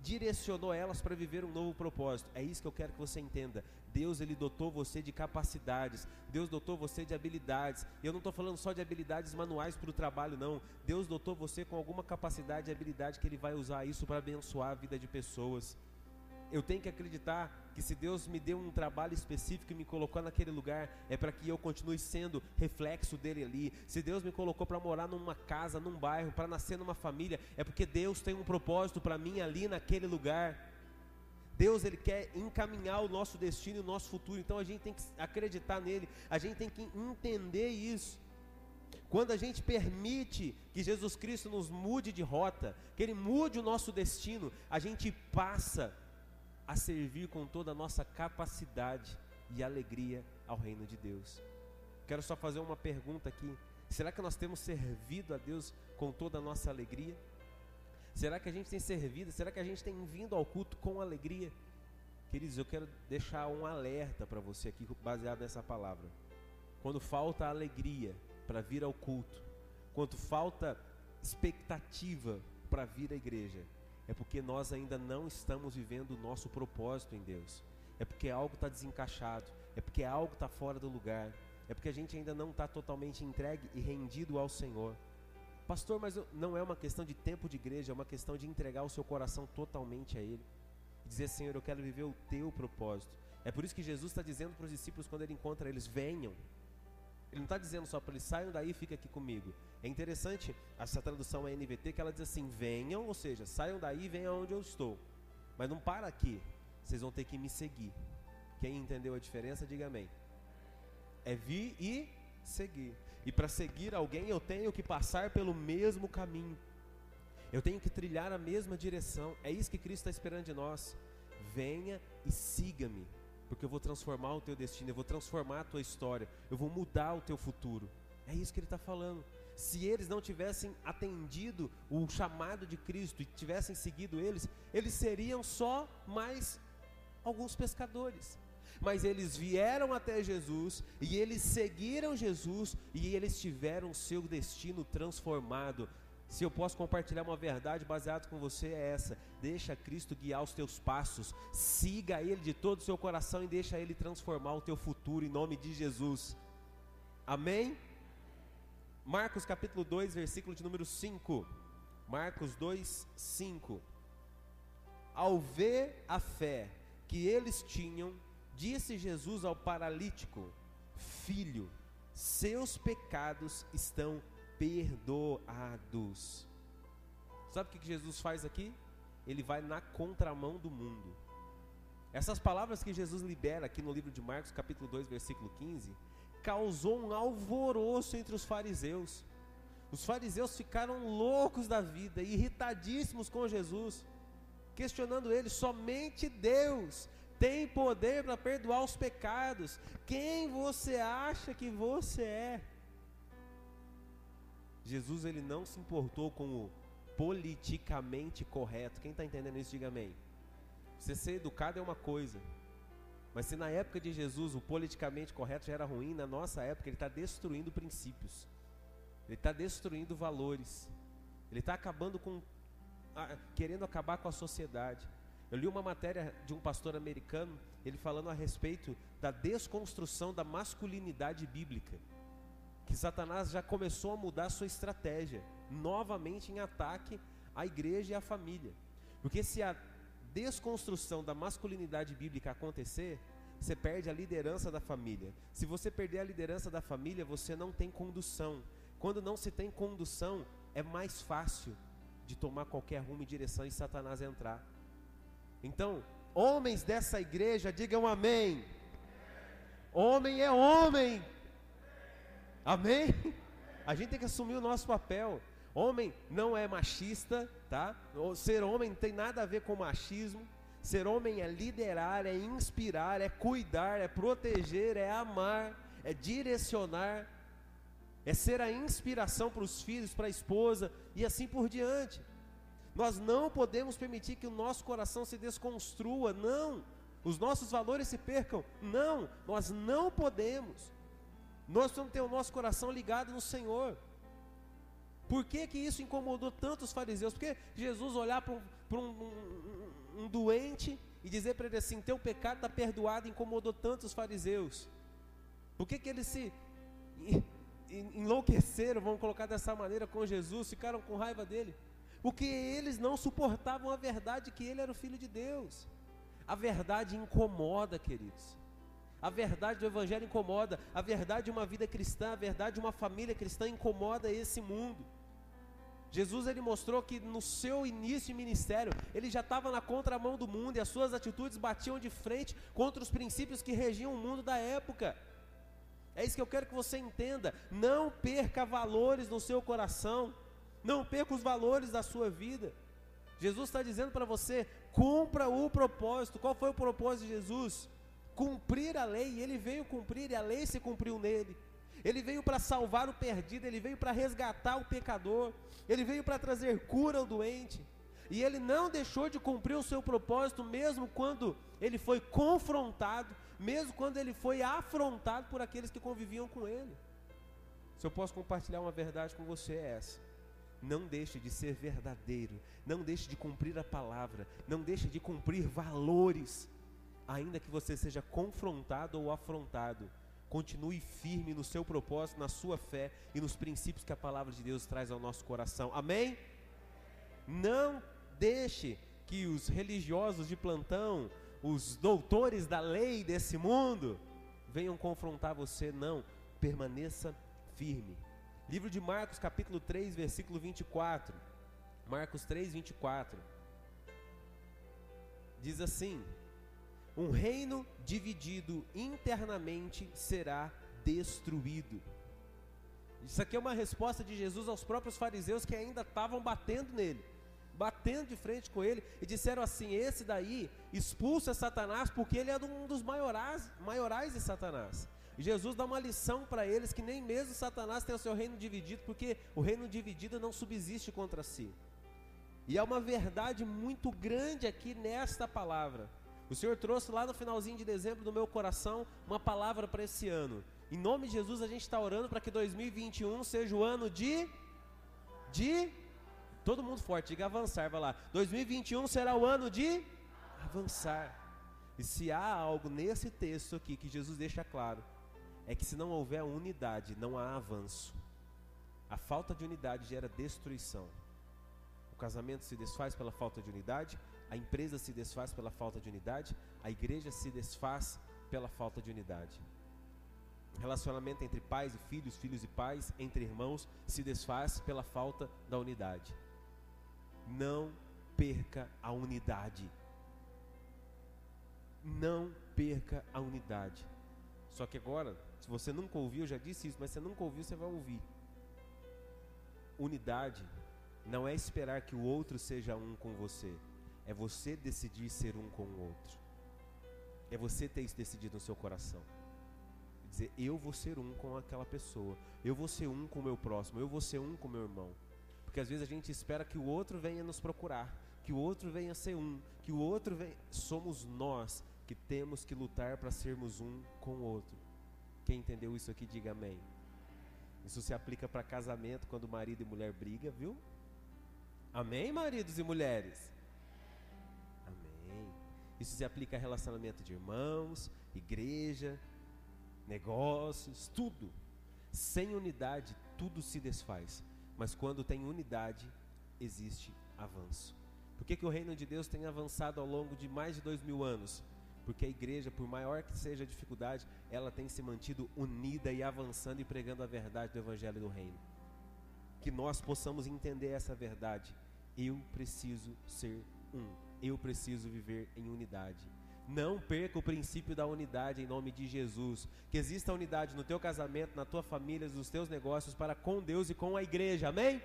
direcionou elas para viver um novo propósito. É isso que eu quero que você entenda. Deus ele dotou você de capacidades, Deus dotou você de habilidades. Eu não estou falando só de habilidades manuais para o trabalho, não. Deus dotou você com alguma capacidade e habilidade que Ele vai usar isso para abençoar a vida de pessoas. Eu tenho que acreditar que se Deus me deu um trabalho específico e me colocou naquele lugar, é para que eu continue sendo reflexo dele ali. Se Deus me colocou para morar numa casa, num bairro, para nascer numa família, é porque Deus tem um propósito para mim ali naquele lugar. Deus ele quer encaminhar o nosso destino e o nosso futuro, então a gente tem que acreditar nele, a gente tem que entender isso. Quando a gente permite que Jesus Cristo nos mude de rota, que Ele mude o nosso destino, a gente passa a servir com toda a nossa capacidade e alegria ao reino de Deus. Quero só fazer uma pergunta aqui: será que nós temos servido a Deus com toda a nossa alegria? Será que a gente tem servido? Será que a gente tem vindo ao culto com alegria? Queridos, eu quero deixar um alerta para você aqui, baseado nessa palavra. Quando falta alegria para vir ao culto, quando falta expectativa para vir à igreja, é porque nós ainda não estamos vivendo o nosso propósito em Deus. É porque algo está desencaixado, é porque algo está fora do lugar, é porque a gente ainda não está totalmente entregue e rendido ao Senhor. Pastor, mas não é uma questão de tempo de igreja, é uma questão de entregar o seu coração totalmente a Ele. Dizer, Senhor, eu quero viver o teu propósito. É por isso que Jesus está dizendo para os discípulos quando ele encontra eles: venham, ele não está dizendo só para eles saiam daí e fiquem aqui comigo. É interessante, essa tradução NVT, que ela diz assim: venham, ou seja, saiam daí e venham onde eu estou. Mas não para aqui, vocês vão ter que me seguir. Quem entendeu a diferença, diga amém. É vir e seguir. E para seguir alguém, eu tenho que passar pelo mesmo caminho. Eu tenho que trilhar a mesma direção. É isso que Cristo está esperando de nós. Venha e siga-me porque eu vou transformar o teu destino, eu vou transformar a tua história, eu vou mudar o teu futuro. É isso que ele está falando. Se eles não tivessem atendido o chamado de Cristo e tivessem seguido eles, eles seriam só mais alguns pescadores. Mas eles vieram até Jesus e eles seguiram Jesus e eles tiveram seu destino transformado se eu posso compartilhar uma verdade baseada com você é essa: deixa Cristo guiar os teus passos, siga Ele de todo o seu coração e deixa Ele transformar o teu futuro em nome de Jesus. Amém? Marcos capítulo 2, versículo de número 5. Marcos 2, 5. Ao ver a fé que eles tinham, disse Jesus ao paralítico: Filho, seus pecados estão perdoados. Sabe o que Jesus faz aqui? Ele vai na contramão do mundo. Essas palavras que Jesus libera aqui no livro de Marcos, capítulo 2, versículo 15, causou um alvoroço entre os fariseus. Os fariseus ficaram loucos da vida, irritadíssimos com Jesus, questionando ele: somente Deus tem poder para perdoar os pecados. Quem você acha que você é? Jesus ele não se importou com o politicamente correto. Quem está entendendo isso, diga amém. Você ser educado é uma coisa, mas se na época de Jesus o politicamente correto já era ruim, na nossa época ele está destruindo princípios, ele está destruindo valores, ele está acabando com, querendo acabar com a sociedade. Eu li uma matéria de um pastor americano, ele falando a respeito da desconstrução da masculinidade bíblica que Satanás já começou a mudar sua estratégia, novamente em ataque à igreja e à família. Porque se a desconstrução da masculinidade bíblica acontecer, você perde a liderança da família. Se você perder a liderança da família, você não tem condução. Quando não se tem condução, é mais fácil de tomar qualquer rumo e direção e Satanás entrar. Então, homens dessa igreja, digam amém. Homem é homem, Amém? A gente tem que assumir o nosso papel. Homem não é machista, tá? Ser homem não tem nada a ver com machismo. Ser homem é liderar, é inspirar, é cuidar, é proteger, é amar, é direcionar, é ser a inspiração para os filhos, para a esposa e assim por diante. Nós não podemos permitir que o nosso coração se desconstrua, não. Os nossos valores se percam, não. Nós não podemos. Nós precisamos ter o nosso coração ligado no Senhor. Por que, que isso incomodou tanto os fariseus? Porque Jesus olhar para um, um, um, um, doente e dizer para ele assim: Teu pecado está perdoado, incomodou tanto os fariseus. Por que, que eles se enlouqueceram, vamos colocar dessa maneira, com Jesus, ficaram com raiva dele? Porque eles não suportavam a verdade que ele era o filho de Deus. A verdade incomoda, queridos. A verdade do Evangelho incomoda. A verdade de uma vida cristã, a verdade de uma família cristã incomoda esse mundo. Jesus ele mostrou que no seu início de ministério, ele já estava na contramão do mundo e as suas atitudes batiam de frente contra os princípios que regiam o mundo da época. É isso que eu quero que você entenda. Não perca valores no seu coração. Não perca os valores da sua vida. Jesus está dizendo para você: cumpra o propósito. Qual foi o propósito de Jesus? Cumprir a lei. Ele veio cumprir e a lei se cumpriu nele. Ele veio para salvar o perdido, ele veio para resgatar o pecador, ele veio para trazer cura ao doente. E ele não deixou de cumprir o seu propósito, mesmo quando ele foi confrontado, mesmo quando ele foi afrontado por aqueles que conviviam com ele. Se eu posso compartilhar uma verdade com você, é essa. Não deixe de ser verdadeiro, não deixe de cumprir a palavra, não deixe de cumprir valores, ainda que você seja confrontado ou afrontado. Continue firme no seu propósito, na sua fé e nos princípios que a palavra de Deus traz ao nosso coração. Amém? Não deixe que os religiosos de plantão, os doutores da lei desse mundo, venham confrontar você. Não, permaneça firme. Livro de Marcos, capítulo 3, versículo 24. Marcos 3, 24. Diz assim: Um reino dividido internamente será destruído. Isso aqui é uma resposta de Jesus aos próprios fariseus que ainda estavam batendo nele batendo de frente com ele e disseram assim: Esse daí expulsa Satanás porque ele é um dos maiorais, maiorais de Satanás. Jesus dá uma lição para eles que nem mesmo Satanás tem o seu reino dividido, porque o reino dividido não subsiste contra si. E há uma verdade muito grande aqui nesta palavra. O Senhor trouxe lá no finalzinho de dezembro do meu coração uma palavra para esse ano. Em nome de Jesus a gente está orando para que 2021 seja o ano de de Todo mundo forte, diga avançar, vai lá. 2021 será o ano de avançar. E se há algo nesse texto aqui que Jesus deixa claro, é que se não houver unidade, não há avanço. A falta de unidade gera destruição. O casamento se desfaz pela falta de unidade, a empresa se desfaz pela falta de unidade, a igreja se desfaz pela falta de unidade. Relacionamento entre pais e filhos, filhos e pais, entre irmãos, se desfaz pela falta da unidade. Não perca a unidade. Não perca a unidade. Só que agora, se você nunca ouviu, eu já disse isso, mas se você nunca ouviu, você vai ouvir. Unidade não é esperar que o outro seja um com você, é você decidir ser um com o outro. É você ter isso decidido no seu coração. Dizer, eu vou ser um com aquela pessoa, eu vou ser um com o meu próximo, eu vou ser um com o meu irmão. Porque às vezes a gente espera que o outro venha nos procurar, que o outro venha ser um, que o outro venha. Somos nós que temos que lutar para sermos um com o outro. Quem entendeu isso aqui, diga amém. Isso se aplica para casamento quando marido e mulher briga, viu? Amém, maridos e mulheres? Isso se aplica a relacionamento de irmãos, igreja, negócios, tudo. Sem unidade, tudo se desfaz. Mas quando tem unidade, existe avanço. Por que, que o reino de Deus tem avançado ao longo de mais de dois mil anos? Porque a igreja, por maior que seja a dificuldade, ela tem se mantido unida e avançando e pregando a verdade do Evangelho do Reino. Que nós possamos entender essa verdade. Eu preciso ser um. Eu preciso viver em unidade. Não perca o princípio da unidade em nome de Jesus. Que exista unidade no teu casamento, na tua família, nos teus negócios para com Deus e com a igreja. Amém?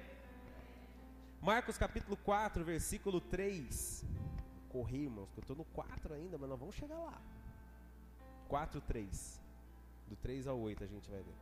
Marcos capítulo 4, versículo 3. Corri, irmãos, que eu estou no 4 ainda, mas nós vamos chegar lá. 4, 3. Do 3 ao 8 a gente vai ver.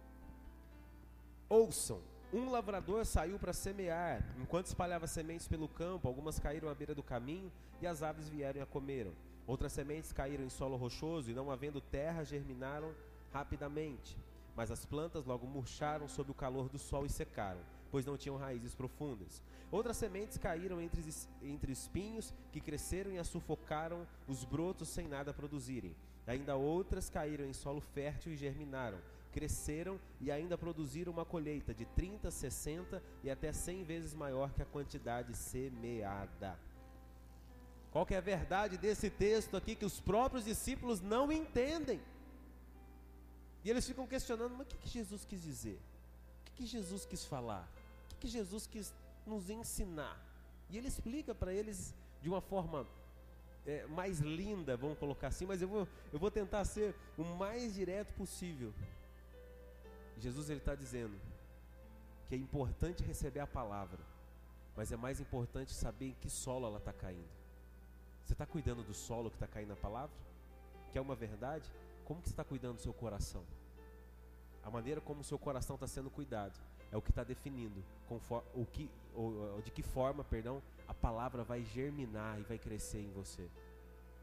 Ouçam. Um lavrador saiu para semear. Enquanto espalhava sementes pelo campo, algumas caíram à beira do caminho e as aves vieram e a comeram. Outras sementes caíram em solo rochoso e, não havendo terra, germinaram rapidamente. Mas as plantas logo murcharam sob o calor do sol e secaram, pois não tinham raízes profundas. Outras sementes caíram entre, entre espinhos que cresceram e as sufocaram os brotos sem nada produzirem. Ainda outras caíram em solo fértil e germinaram, cresceram e ainda produziram uma colheita de 30, 60 e até 100 vezes maior que a quantidade semeada. Qual que é a verdade desse texto aqui que os próprios discípulos não entendem? E eles ficam questionando, mas o que, que Jesus quis dizer? O que, que Jesus quis falar? O que, que Jesus quis nos ensinar? E ele explica para eles de uma forma é, mais linda, vamos colocar assim, mas eu vou, eu vou tentar ser o mais direto possível. Jesus ele está dizendo que é importante receber a palavra, mas é mais importante saber em que solo ela está caindo. Você está cuidando do solo que está caindo na palavra? Que é uma verdade? Como que você está cuidando do seu coração? A maneira como o seu coração está sendo cuidado é o que está definindo o que, ou, de que forma, perdão, a palavra vai germinar e vai crescer em você.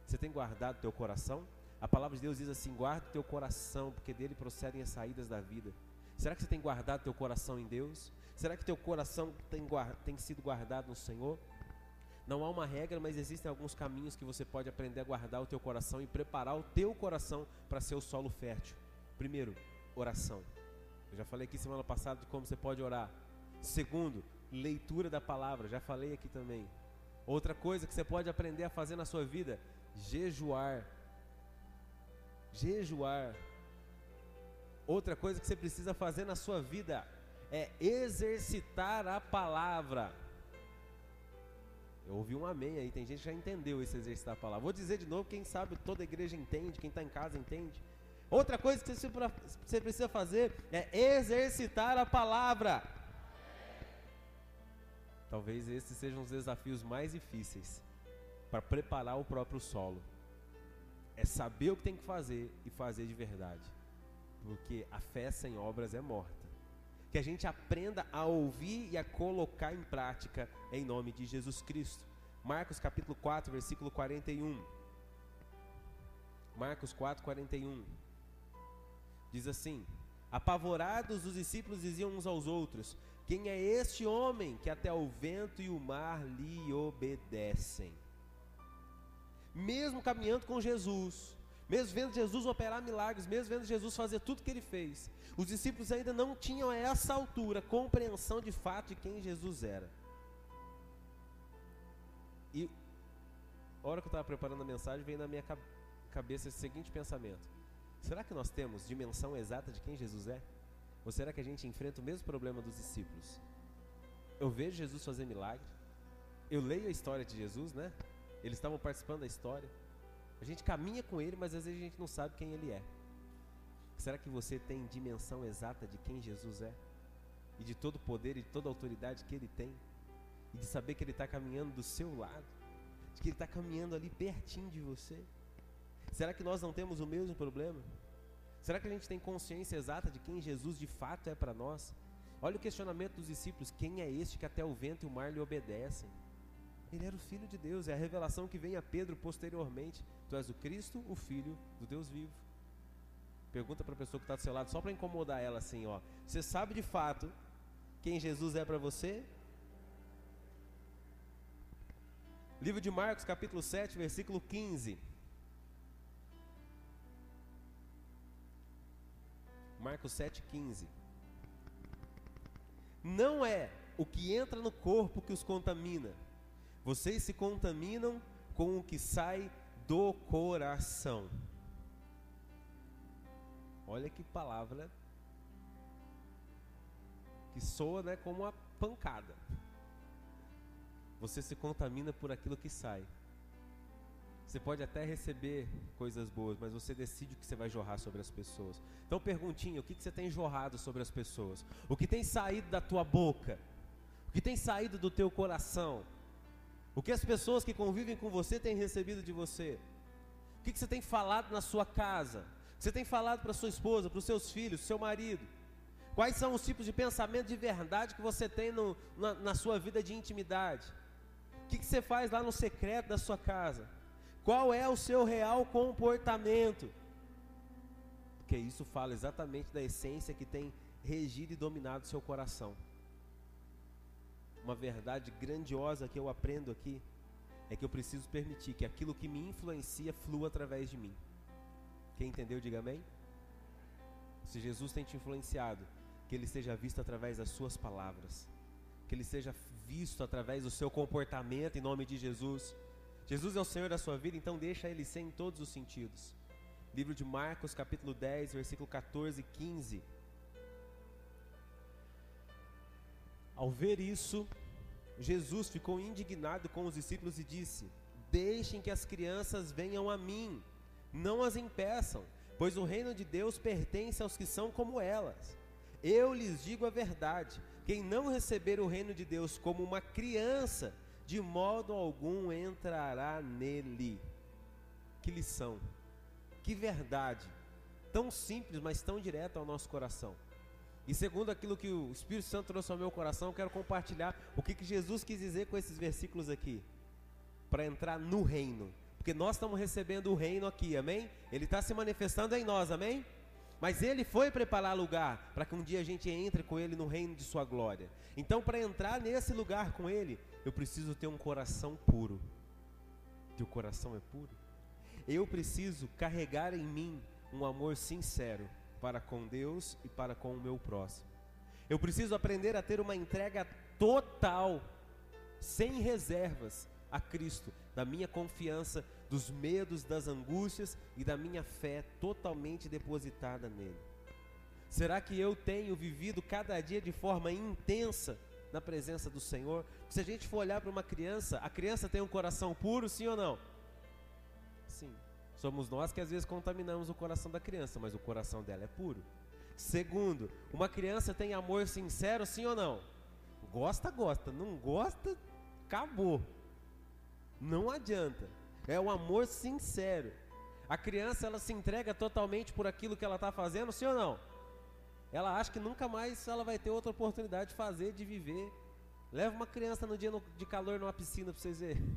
Você tem guardado teu coração? A palavra de Deus diz assim: guarda teu coração, porque dele procedem as saídas da vida. Será que você tem guardado teu coração em Deus? Será que teu coração tem, tem sido guardado no Senhor? Não há uma regra, mas existem alguns caminhos que você pode aprender a guardar o teu coração e preparar o teu coração para ser o solo fértil. Primeiro, oração. Eu já falei aqui semana passada de como você pode orar. Segundo, leitura da palavra. Já falei aqui também. Outra coisa que você pode aprender a fazer na sua vida, jejuar. Jejuar. Outra coisa que você precisa fazer na sua vida é exercitar a palavra. Eu ouvi um amém aí, tem gente que já entendeu esse exercitar a palavra. Vou dizer de novo, quem sabe toda a igreja entende, quem está em casa entende. Outra coisa que você precisa fazer é exercitar a palavra. Talvez esses sejam os desafios mais difíceis para preparar o próprio solo. É saber o que tem que fazer e fazer de verdade. Porque a fé sem obras é morta que a gente aprenda a ouvir e a colocar em prática em nome de Jesus Cristo. Marcos capítulo 4, versículo 41. Marcos 4, 41. Diz assim: Apavorados, os discípulos diziam uns aos outros: Quem é este homem que até o vento e o mar lhe obedecem? Mesmo caminhando com Jesus, mesmo vendo Jesus operar milagres, mesmo vendo Jesus fazer tudo que ele fez, os discípulos ainda não tinham a essa altura compreensão de fato de quem Jesus era. E a hora que eu estava preparando a mensagem, veio na minha cabeça esse seguinte pensamento: será que nós temos dimensão exata de quem Jesus é? Ou será que a gente enfrenta o mesmo problema dos discípulos? Eu vejo Jesus fazer milagre, eu leio a história de Jesus, né? Eles estavam participando da história. A gente caminha com ele, mas às vezes a gente não sabe quem ele é. Será que você tem dimensão exata de quem Jesus é? E de todo o poder e de toda a autoridade que ele tem? E de saber que ele está caminhando do seu lado? De que ele está caminhando ali pertinho de você? Será que nós não temos o mesmo problema? Será que a gente tem consciência exata de quem Jesus de fato é para nós? Olha o questionamento dos discípulos: quem é este que até o vento e o mar lhe obedecem? Ele era o Filho de Deus, é a revelação que vem a Pedro posteriormente. Tu és o Cristo, o Filho do Deus vivo. Pergunta para a pessoa que está do seu lado, só para incomodar ela assim, ó. Você sabe de fato quem Jesus é para você? Livro de Marcos, capítulo 7, versículo 15. Marcos 7, 15. Não é o que entra no corpo que os contamina, vocês se contaminam com o que sai do coração. Olha que palavra que soa né, como uma pancada. Você se contamina por aquilo que sai. Você pode até receber coisas boas, mas você decide o que você vai jorrar sobre as pessoas. Então, perguntinha: o que, que você tem jorrado sobre as pessoas? O que tem saído da tua boca? O que tem saído do teu coração? O que as pessoas que convivem com você têm recebido de você? O que, você tem falado na sua casa? O que você tem falado para sua esposa, para os seus filhos, seu marido? Quais são os tipos de pensamento de verdade que você tem no, na, na, sua vida de intimidade? O que, que você faz lá no secreto da sua casa? Qual é o seu real comportamento? Porque isso fala exatamente da essência que tem regido e dominado seu coração uma verdade grandiosa que eu aprendo aqui é que eu preciso permitir que aquilo que me influencia flua através de mim. Quem entendeu, diga amém. Se Jesus tem te influenciado, que ele seja visto através das suas palavras, que ele seja visto através do seu comportamento em nome de Jesus. Jesus é o Senhor da sua vida, então deixa Ele ser em todos os sentidos. Livro de Marcos, capítulo 10, versículo 14 e 15. Ao ver isso, Jesus ficou indignado com os discípulos e disse: Deixem que as crianças venham a mim, não as impeçam, pois o reino de Deus pertence aos que são como elas. Eu lhes digo a verdade: quem não receber o reino de Deus como uma criança, de modo algum entrará nele. Que lição, que verdade, tão simples, mas tão direta ao nosso coração. E segundo aquilo que o Espírito Santo trouxe ao meu coração, quero compartilhar o que, que Jesus quis dizer com esses versículos aqui. Para entrar no reino. Porque nós estamos recebendo o reino aqui, amém? Ele está se manifestando em nós, amém? Mas ele foi preparar lugar para que um dia a gente entre com ele no reino de sua glória. Então, para entrar nesse lugar com ele, eu preciso ter um coração puro. Teu coração é puro? Eu preciso carregar em mim um amor sincero para com Deus e para com o meu próximo. Eu preciso aprender a ter uma entrega total, sem reservas, a Cristo, da minha confiança, dos medos, das angústias e da minha fé totalmente depositada nele. Será que eu tenho vivido cada dia de forma intensa na presença do Senhor? Se a gente for olhar para uma criança, a criança tem um coração puro, sim ou não? Sim. Somos nós que às vezes contaminamos o coração da criança, mas o coração dela é puro. Segundo, uma criança tem amor sincero, sim ou não? Gosta, gosta. Não gosta, acabou. Não adianta. É o amor sincero. A criança ela se entrega totalmente por aquilo que ela está fazendo, sim ou não? Ela acha que nunca mais ela vai ter outra oportunidade de fazer, de viver. Leva uma criança no dia de calor numa piscina para vocês verem.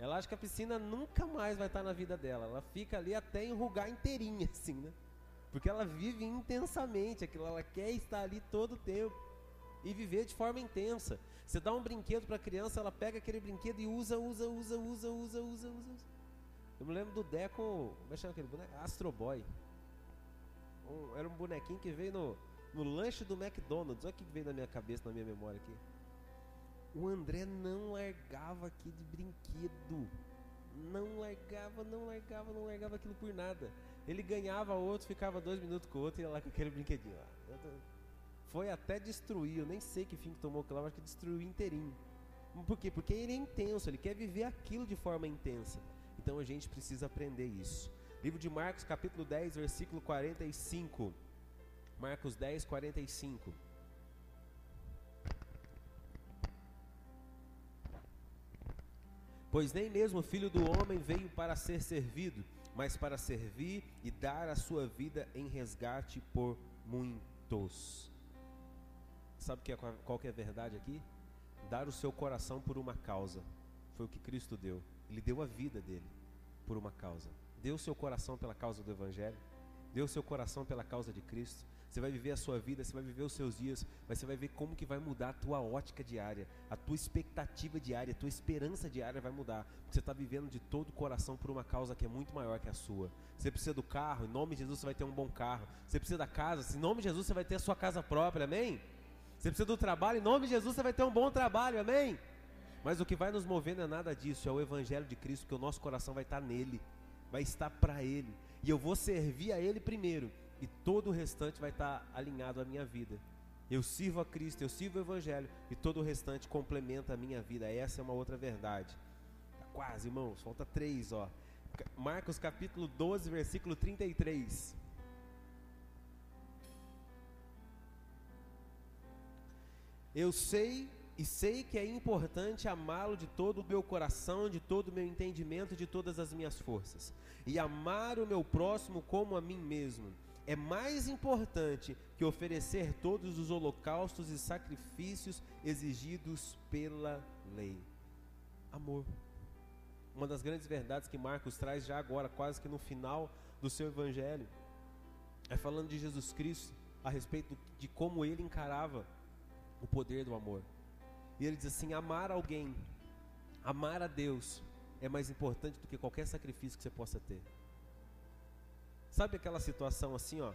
Ela acha que a piscina nunca mais vai estar na vida dela. Ela fica ali até enrugar inteirinha, [LAUGHS] assim, né? Porque ela vive intensamente aquilo, ela quer estar ali todo o tempo e viver de forma intensa. Você dá um brinquedo para a criança, ela pega aquele brinquedo e usa, usa, usa, usa, usa, usa, usa. Eu me lembro do Deco, como é que chama aquele boneco? Astro Boy. Um, era um bonequinho que veio no, no lanche do McDonald's. Olha o que veio na minha cabeça, na minha memória aqui. O André não largava aqui de brinquedo. Não largava, não largava, não largava aquilo por nada. Ele ganhava outro, ficava dois minutos com o outro e ia lá com aquele brinquedinho. Foi até destruir, eu nem sei que fim que tomou aquilo, acho que destruiu inteirinho. Por quê? Porque ele é intenso, ele quer viver aquilo de forma intensa. Então a gente precisa aprender isso. Livro de Marcos, capítulo 10, versículo 45. Marcos 10, 45. Pois nem mesmo o filho do homem veio para ser servido, mas para servir e dar a sua vida em resgate por muitos. Sabe que é, qual que é a verdade aqui? Dar o seu coração por uma causa. Foi o que Cristo deu. Ele deu a vida dele por uma causa. Deu o seu coração pela causa do Evangelho. Deu o seu coração pela causa de Cristo. Você vai viver a sua vida, você vai viver os seus dias, mas você vai ver como que vai mudar a tua ótica diária, a tua expectativa diária, a tua esperança diária vai mudar. Porque você está vivendo de todo o coração por uma causa que é muito maior que a sua. Você precisa do carro, em nome de Jesus você vai ter um bom carro. Você precisa da casa, em nome de Jesus você vai ter a sua casa própria, amém? Você precisa do trabalho, em nome de Jesus você vai ter um bom trabalho, amém? Mas o que vai nos mover não é nada disso, é o Evangelho de Cristo, que o nosso coração vai estar nele, vai estar para Ele. E eu vou servir a Ele primeiro e todo o restante vai estar alinhado à minha vida. Eu sirvo a Cristo, eu sirvo o Evangelho e todo o restante complementa a minha vida. Essa é uma outra verdade. Tá quase, irmãos, falta três, ó. Marcos capítulo 12, versículo 33. Eu sei e sei que é importante amá-lo de todo o meu coração, de todo o meu entendimento, de todas as minhas forças, e amar o meu próximo como a mim mesmo é mais importante que oferecer todos os holocaustos e sacrifícios exigidos pela lei. Amor. Uma das grandes verdades que Marcos traz já agora, quase que no final do seu evangelho, é falando de Jesus Cristo, a respeito de como ele encarava o poder do amor. E ele diz assim: amar alguém, amar a Deus, é mais importante do que qualquer sacrifício que você possa ter. Sabe aquela situação assim, ó,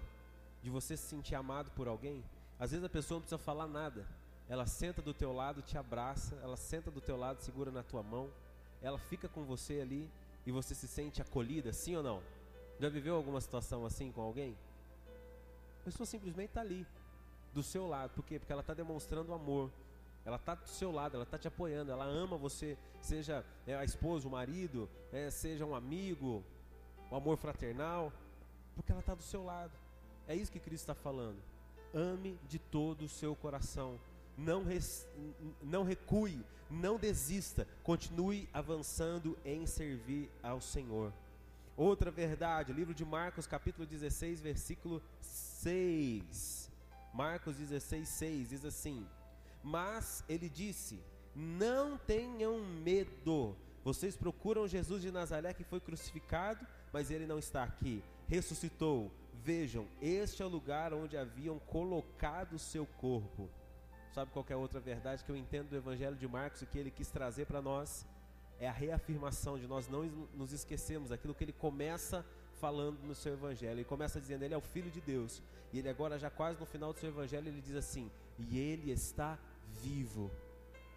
de você se sentir amado por alguém? Às vezes a pessoa não precisa falar nada. Ela senta do teu lado, te abraça, ela senta do teu lado, segura na tua mão. ela fica com você ali e você se sente acolhida, sim ou não? Já viveu alguma situação assim com alguém? A pessoa simplesmente está ali, do seu lado. Por quê? Porque ela está demonstrando amor. Ela está do seu lado, ela está te apoiando, ela ama você, seja é, a esposa, o marido, é, seja um amigo, o amor fraternal, porque ela está do seu lado. É isso que Cristo está falando. Ame de todo o seu coração. Não, res, não recue, não desista. Continue avançando em servir ao Senhor. Outra verdade, livro de Marcos, capítulo 16, versículo 6. Marcos 16, 6 diz assim: Mas ele disse: Não tenham medo. Vocês procuram Jesus de Nazaré que foi crucificado, mas ele não está aqui. Ressuscitou. Vejam, este é o lugar onde haviam colocado o seu corpo. Sabe qual é outra verdade que eu entendo do Evangelho de Marcos e que ele quis trazer para nós? É a reafirmação de nós não nos esquecermos daquilo que ele começa falando no seu Evangelho. Ele começa dizendo: Ele é o Filho de Deus. E ele, agora, já quase no final do seu Evangelho, ele diz assim: E ele está vivo.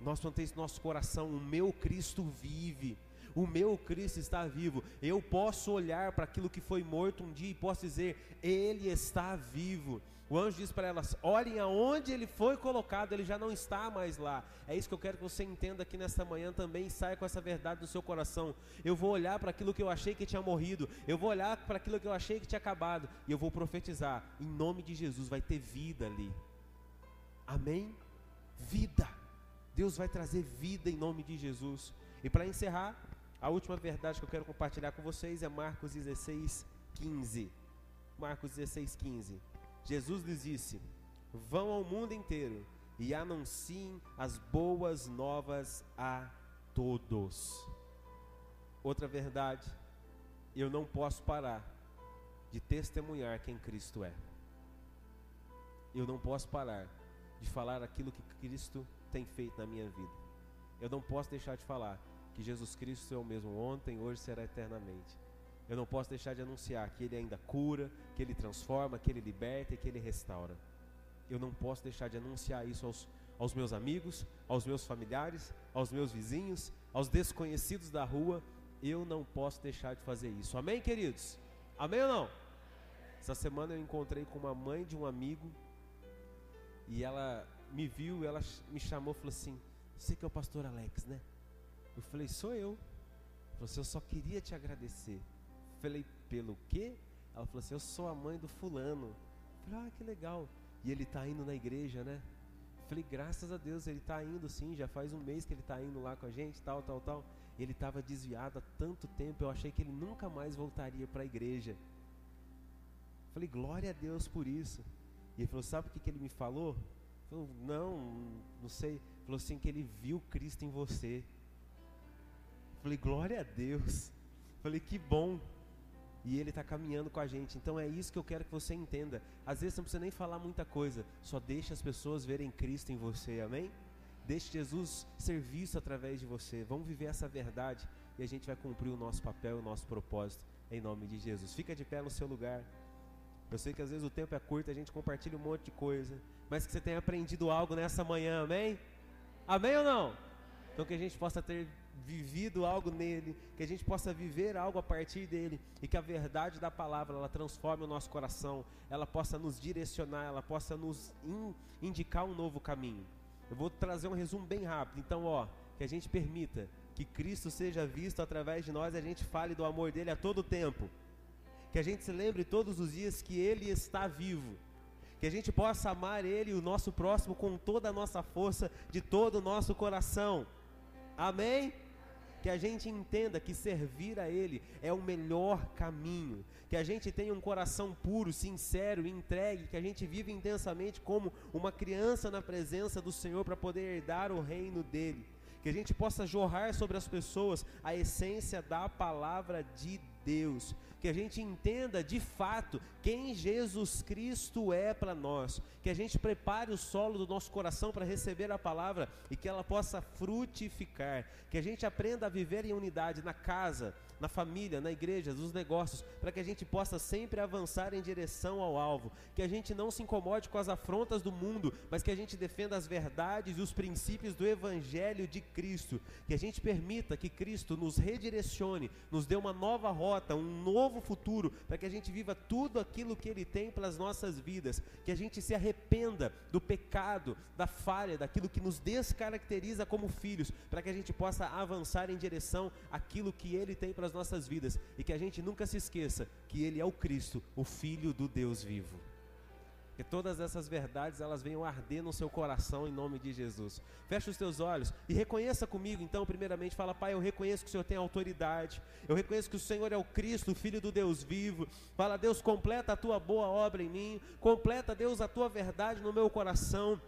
Nós mantemos nosso coração: O meu Cristo vive o meu Cristo está vivo. Eu posso olhar para aquilo que foi morto um dia e posso dizer: Ele está vivo. O anjo diz para elas: olhem aonde ele foi colocado, ele já não está mais lá. É isso que eu quero que você entenda aqui nesta manhã também e saia com essa verdade no seu coração. Eu vou olhar para aquilo que eu achei que tinha morrido, eu vou olhar para aquilo que eu achei que tinha acabado e eu vou profetizar: em nome de Jesus vai ter vida ali. Amém? Vida. Deus vai trazer vida em nome de Jesus. E para encerrar, a última verdade que eu quero compartilhar com vocês é Marcos 16, 15. Marcos 16, 15. Jesus lhes disse: Vão ao mundo inteiro e anunciem as boas novas a todos. Outra verdade, eu não posso parar de testemunhar quem Cristo é. Eu não posso parar de falar aquilo que Cristo tem feito na minha vida. Eu não posso deixar de falar que Jesus Cristo é o mesmo ontem, hoje será eternamente. Eu não posso deixar de anunciar que Ele ainda cura, que Ele transforma, que Ele liberta e que Ele restaura. Eu não posso deixar de anunciar isso aos, aos meus amigos, aos meus familiares, aos meus vizinhos, aos desconhecidos da rua. Eu não posso deixar de fazer isso. Amém, queridos? Amém ou não? Essa semana eu encontrei com uma mãe de um amigo e ela me viu, ela me chamou e falou assim: Você que é o pastor Alex, né? Eu falei, sou eu. Ela falou assim, eu só queria te agradecer. Eu falei, pelo quê? Ela falou assim, eu sou a mãe do fulano. Eu falei, ah, que legal. E ele está indo na igreja, né? Eu falei, graças a Deus, ele está indo sim, já faz um mês que ele está indo lá com a gente, tal, tal, tal. Ele estava desviado há tanto tempo, eu achei que ele nunca mais voltaria para a igreja. Eu falei, glória a Deus por isso. E ele falou, sabe o que, que ele me falou? Falou, não, não sei. Falou assim que ele viu Cristo em você. Falei, glória a Deus. Falei, que bom. E Ele está caminhando com a gente. Então é isso que eu quero que você entenda. Às vezes você não precisa nem falar muita coisa. Só deixe as pessoas verem Cristo em você. Amém? Deixe Jesus ser visto através de você. Vamos viver essa verdade e a gente vai cumprir o nosso papel, o nosso propósito em nome de Jesus. Fica de pé no seu lugar. Eu sei que às vezes o tempo é curto, a gente compartilha um monte de coisa, mas que você tenha aprendido algo nessa manhã, amém? Amém ou não? Então que a gente possa ter vivido algo nele, que a gente possa viver algo a partir dele e que a verdade da palavra ela transforme o nosso coração, ela possa nos direcionar, ela possa nos in, indicar um novo caminho. Eu vou trazer um resumo bem rápido. Então, ó, que a gente permita que Cristo seja visto através de nós e a gente fale do amor dele a todo tempo. Que a gente se lembre todos os dias que ele está vivo. Que a gente possa amar ele e o nosso próximo com toda a nossa força, de todo o nosso coração. Amém? Que a gente entenda que servir a Ele é o melhor caminho, que a gente tenha um coração puro, sincero, entregue, que a gente viva intensamente como uma criança na presença do Senhor para poder herdar o reino dele, que a gente possa jorrar sobre as pessoas a essência da palavra de Deus, que a gente entenda de fato quem Jesus Cristo é para nós, que a gente prepare o solo do nosso coração para receber a palavra e que ela possa frutificar, que a gente aprenda a viver em unidade na casa, na família, na igreja, nos negócios, para que a gente possa sempre avançar em direção ao alvo, que a gente não se incomode com as afrontas do mundo, mas que a gente defenda as verdades e os princípios do evangelho de Cristo, que a gente permita que Cristo nos redirecione, nos dê uma nova rota, um novo futuro, para que a gente viva tudo aquilo que ele tem para as nossas vidas, que a gente se arrependa do pecado, da falha, daquilo que nos descaracteriza como filhos, para que a gente possa avançar em direção àquilo que ele tem para as nossas vidas e que a gente nunca se esqueça que Ele é o Cristo, o Filho do Deus vivo. Que todas essas verdades elas venham arder no seu coração em nome de Jesus. Feche os teus olhos e reconheça comigo, então, primeiramente, fala, Pai, eu reconheço que o Senhor tem autoridade. Eu reconheço que o Senhor é o Cristo, o Filho do Deus vivo. Fala, Deus, completa a tua boa obra em mim. Completa, Deus, a tua verdade no meu coração.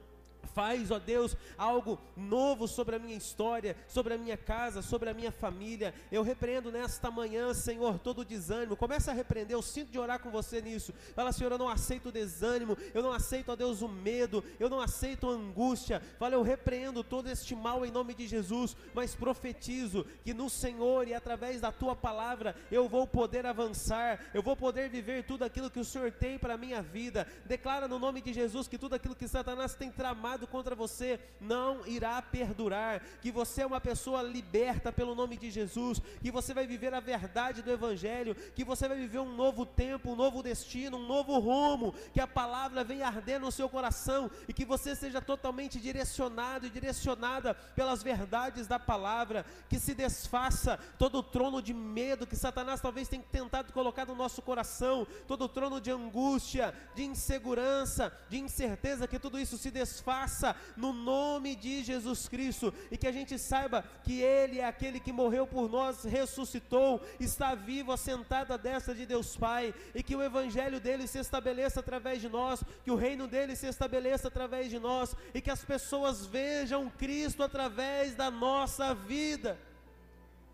Faz, ó Deus, algo novo sobre a minha história, sobre a minha casa, sobre a minha família. Eu repreendo nesta manhã, Senhor, todo o desânimo. Começa a repreender, eu sinto de orar com você nisso. Fala, Senhor, eu não aceito o desânimo, eu não aceito, ó Deus, o medo, eu não aceito a angústia. Fala, eu repreendo todo este mal em nome de Jesus, mas profetizo que no Senhor e através da tua palavra eu vou poder avançar, eu vou poder viver tudo aquilo que o Senhor tem para a minha vida. Declara no nome de Jesus que tudo aquilo que Satanás tem tramado contra você não irá perdurar, que você é uma pessoa liberta pelo nome de Jesus, que você vai viver a verdade do Evangelho, que você vai viver um novo tempo, um novo destino, um novo rumo, que a palavra venha arder no seu coração. E que você seja totalmente direcionado e direcionada pelas verdades da palavra, que se desfaça todo o trono de medo que Satanás talvez tenha tentado colocar no nosso coração, todo o trono de angústia, de insegurança, de incerteza, que tudo isso se desfaça graça no nome de Jesus Cristo e que a gente saiba que Ele é aquele que morreu por nós, ressuscitou, está vivo, assentado à destra de Deus Pai e que o Evangelho dele se estabeleça através de nós, que o reino dele se estabeleça através de nós e que as pessoas vejam Cristo através da nossa vida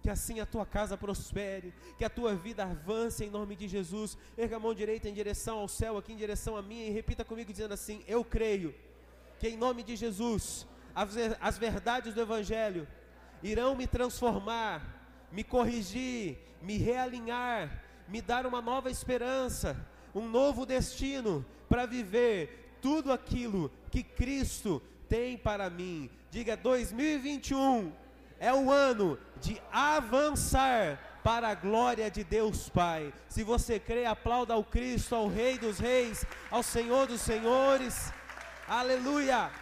que assim a tua casa prospere, que a tua vida avance em nome de Jesus. Erga a mão direita em direção ao céu, aqui em direção a mim, e repita comigo dizendo assim: Eu creio que em nome de Jesus, as, verdades do Evangelho irão me transformar, me corrigir, me realinhar, me dar uma nova esperança, um novo destino para viver tudo aquilo que Cristo tem para mim. Diga 2021 é o ano de avançar para a glória de Deus Pai. Se você crê, aplauda ao Cristo, ao Rei dos Reis, ao Senhor dos Senhores. Aleluia!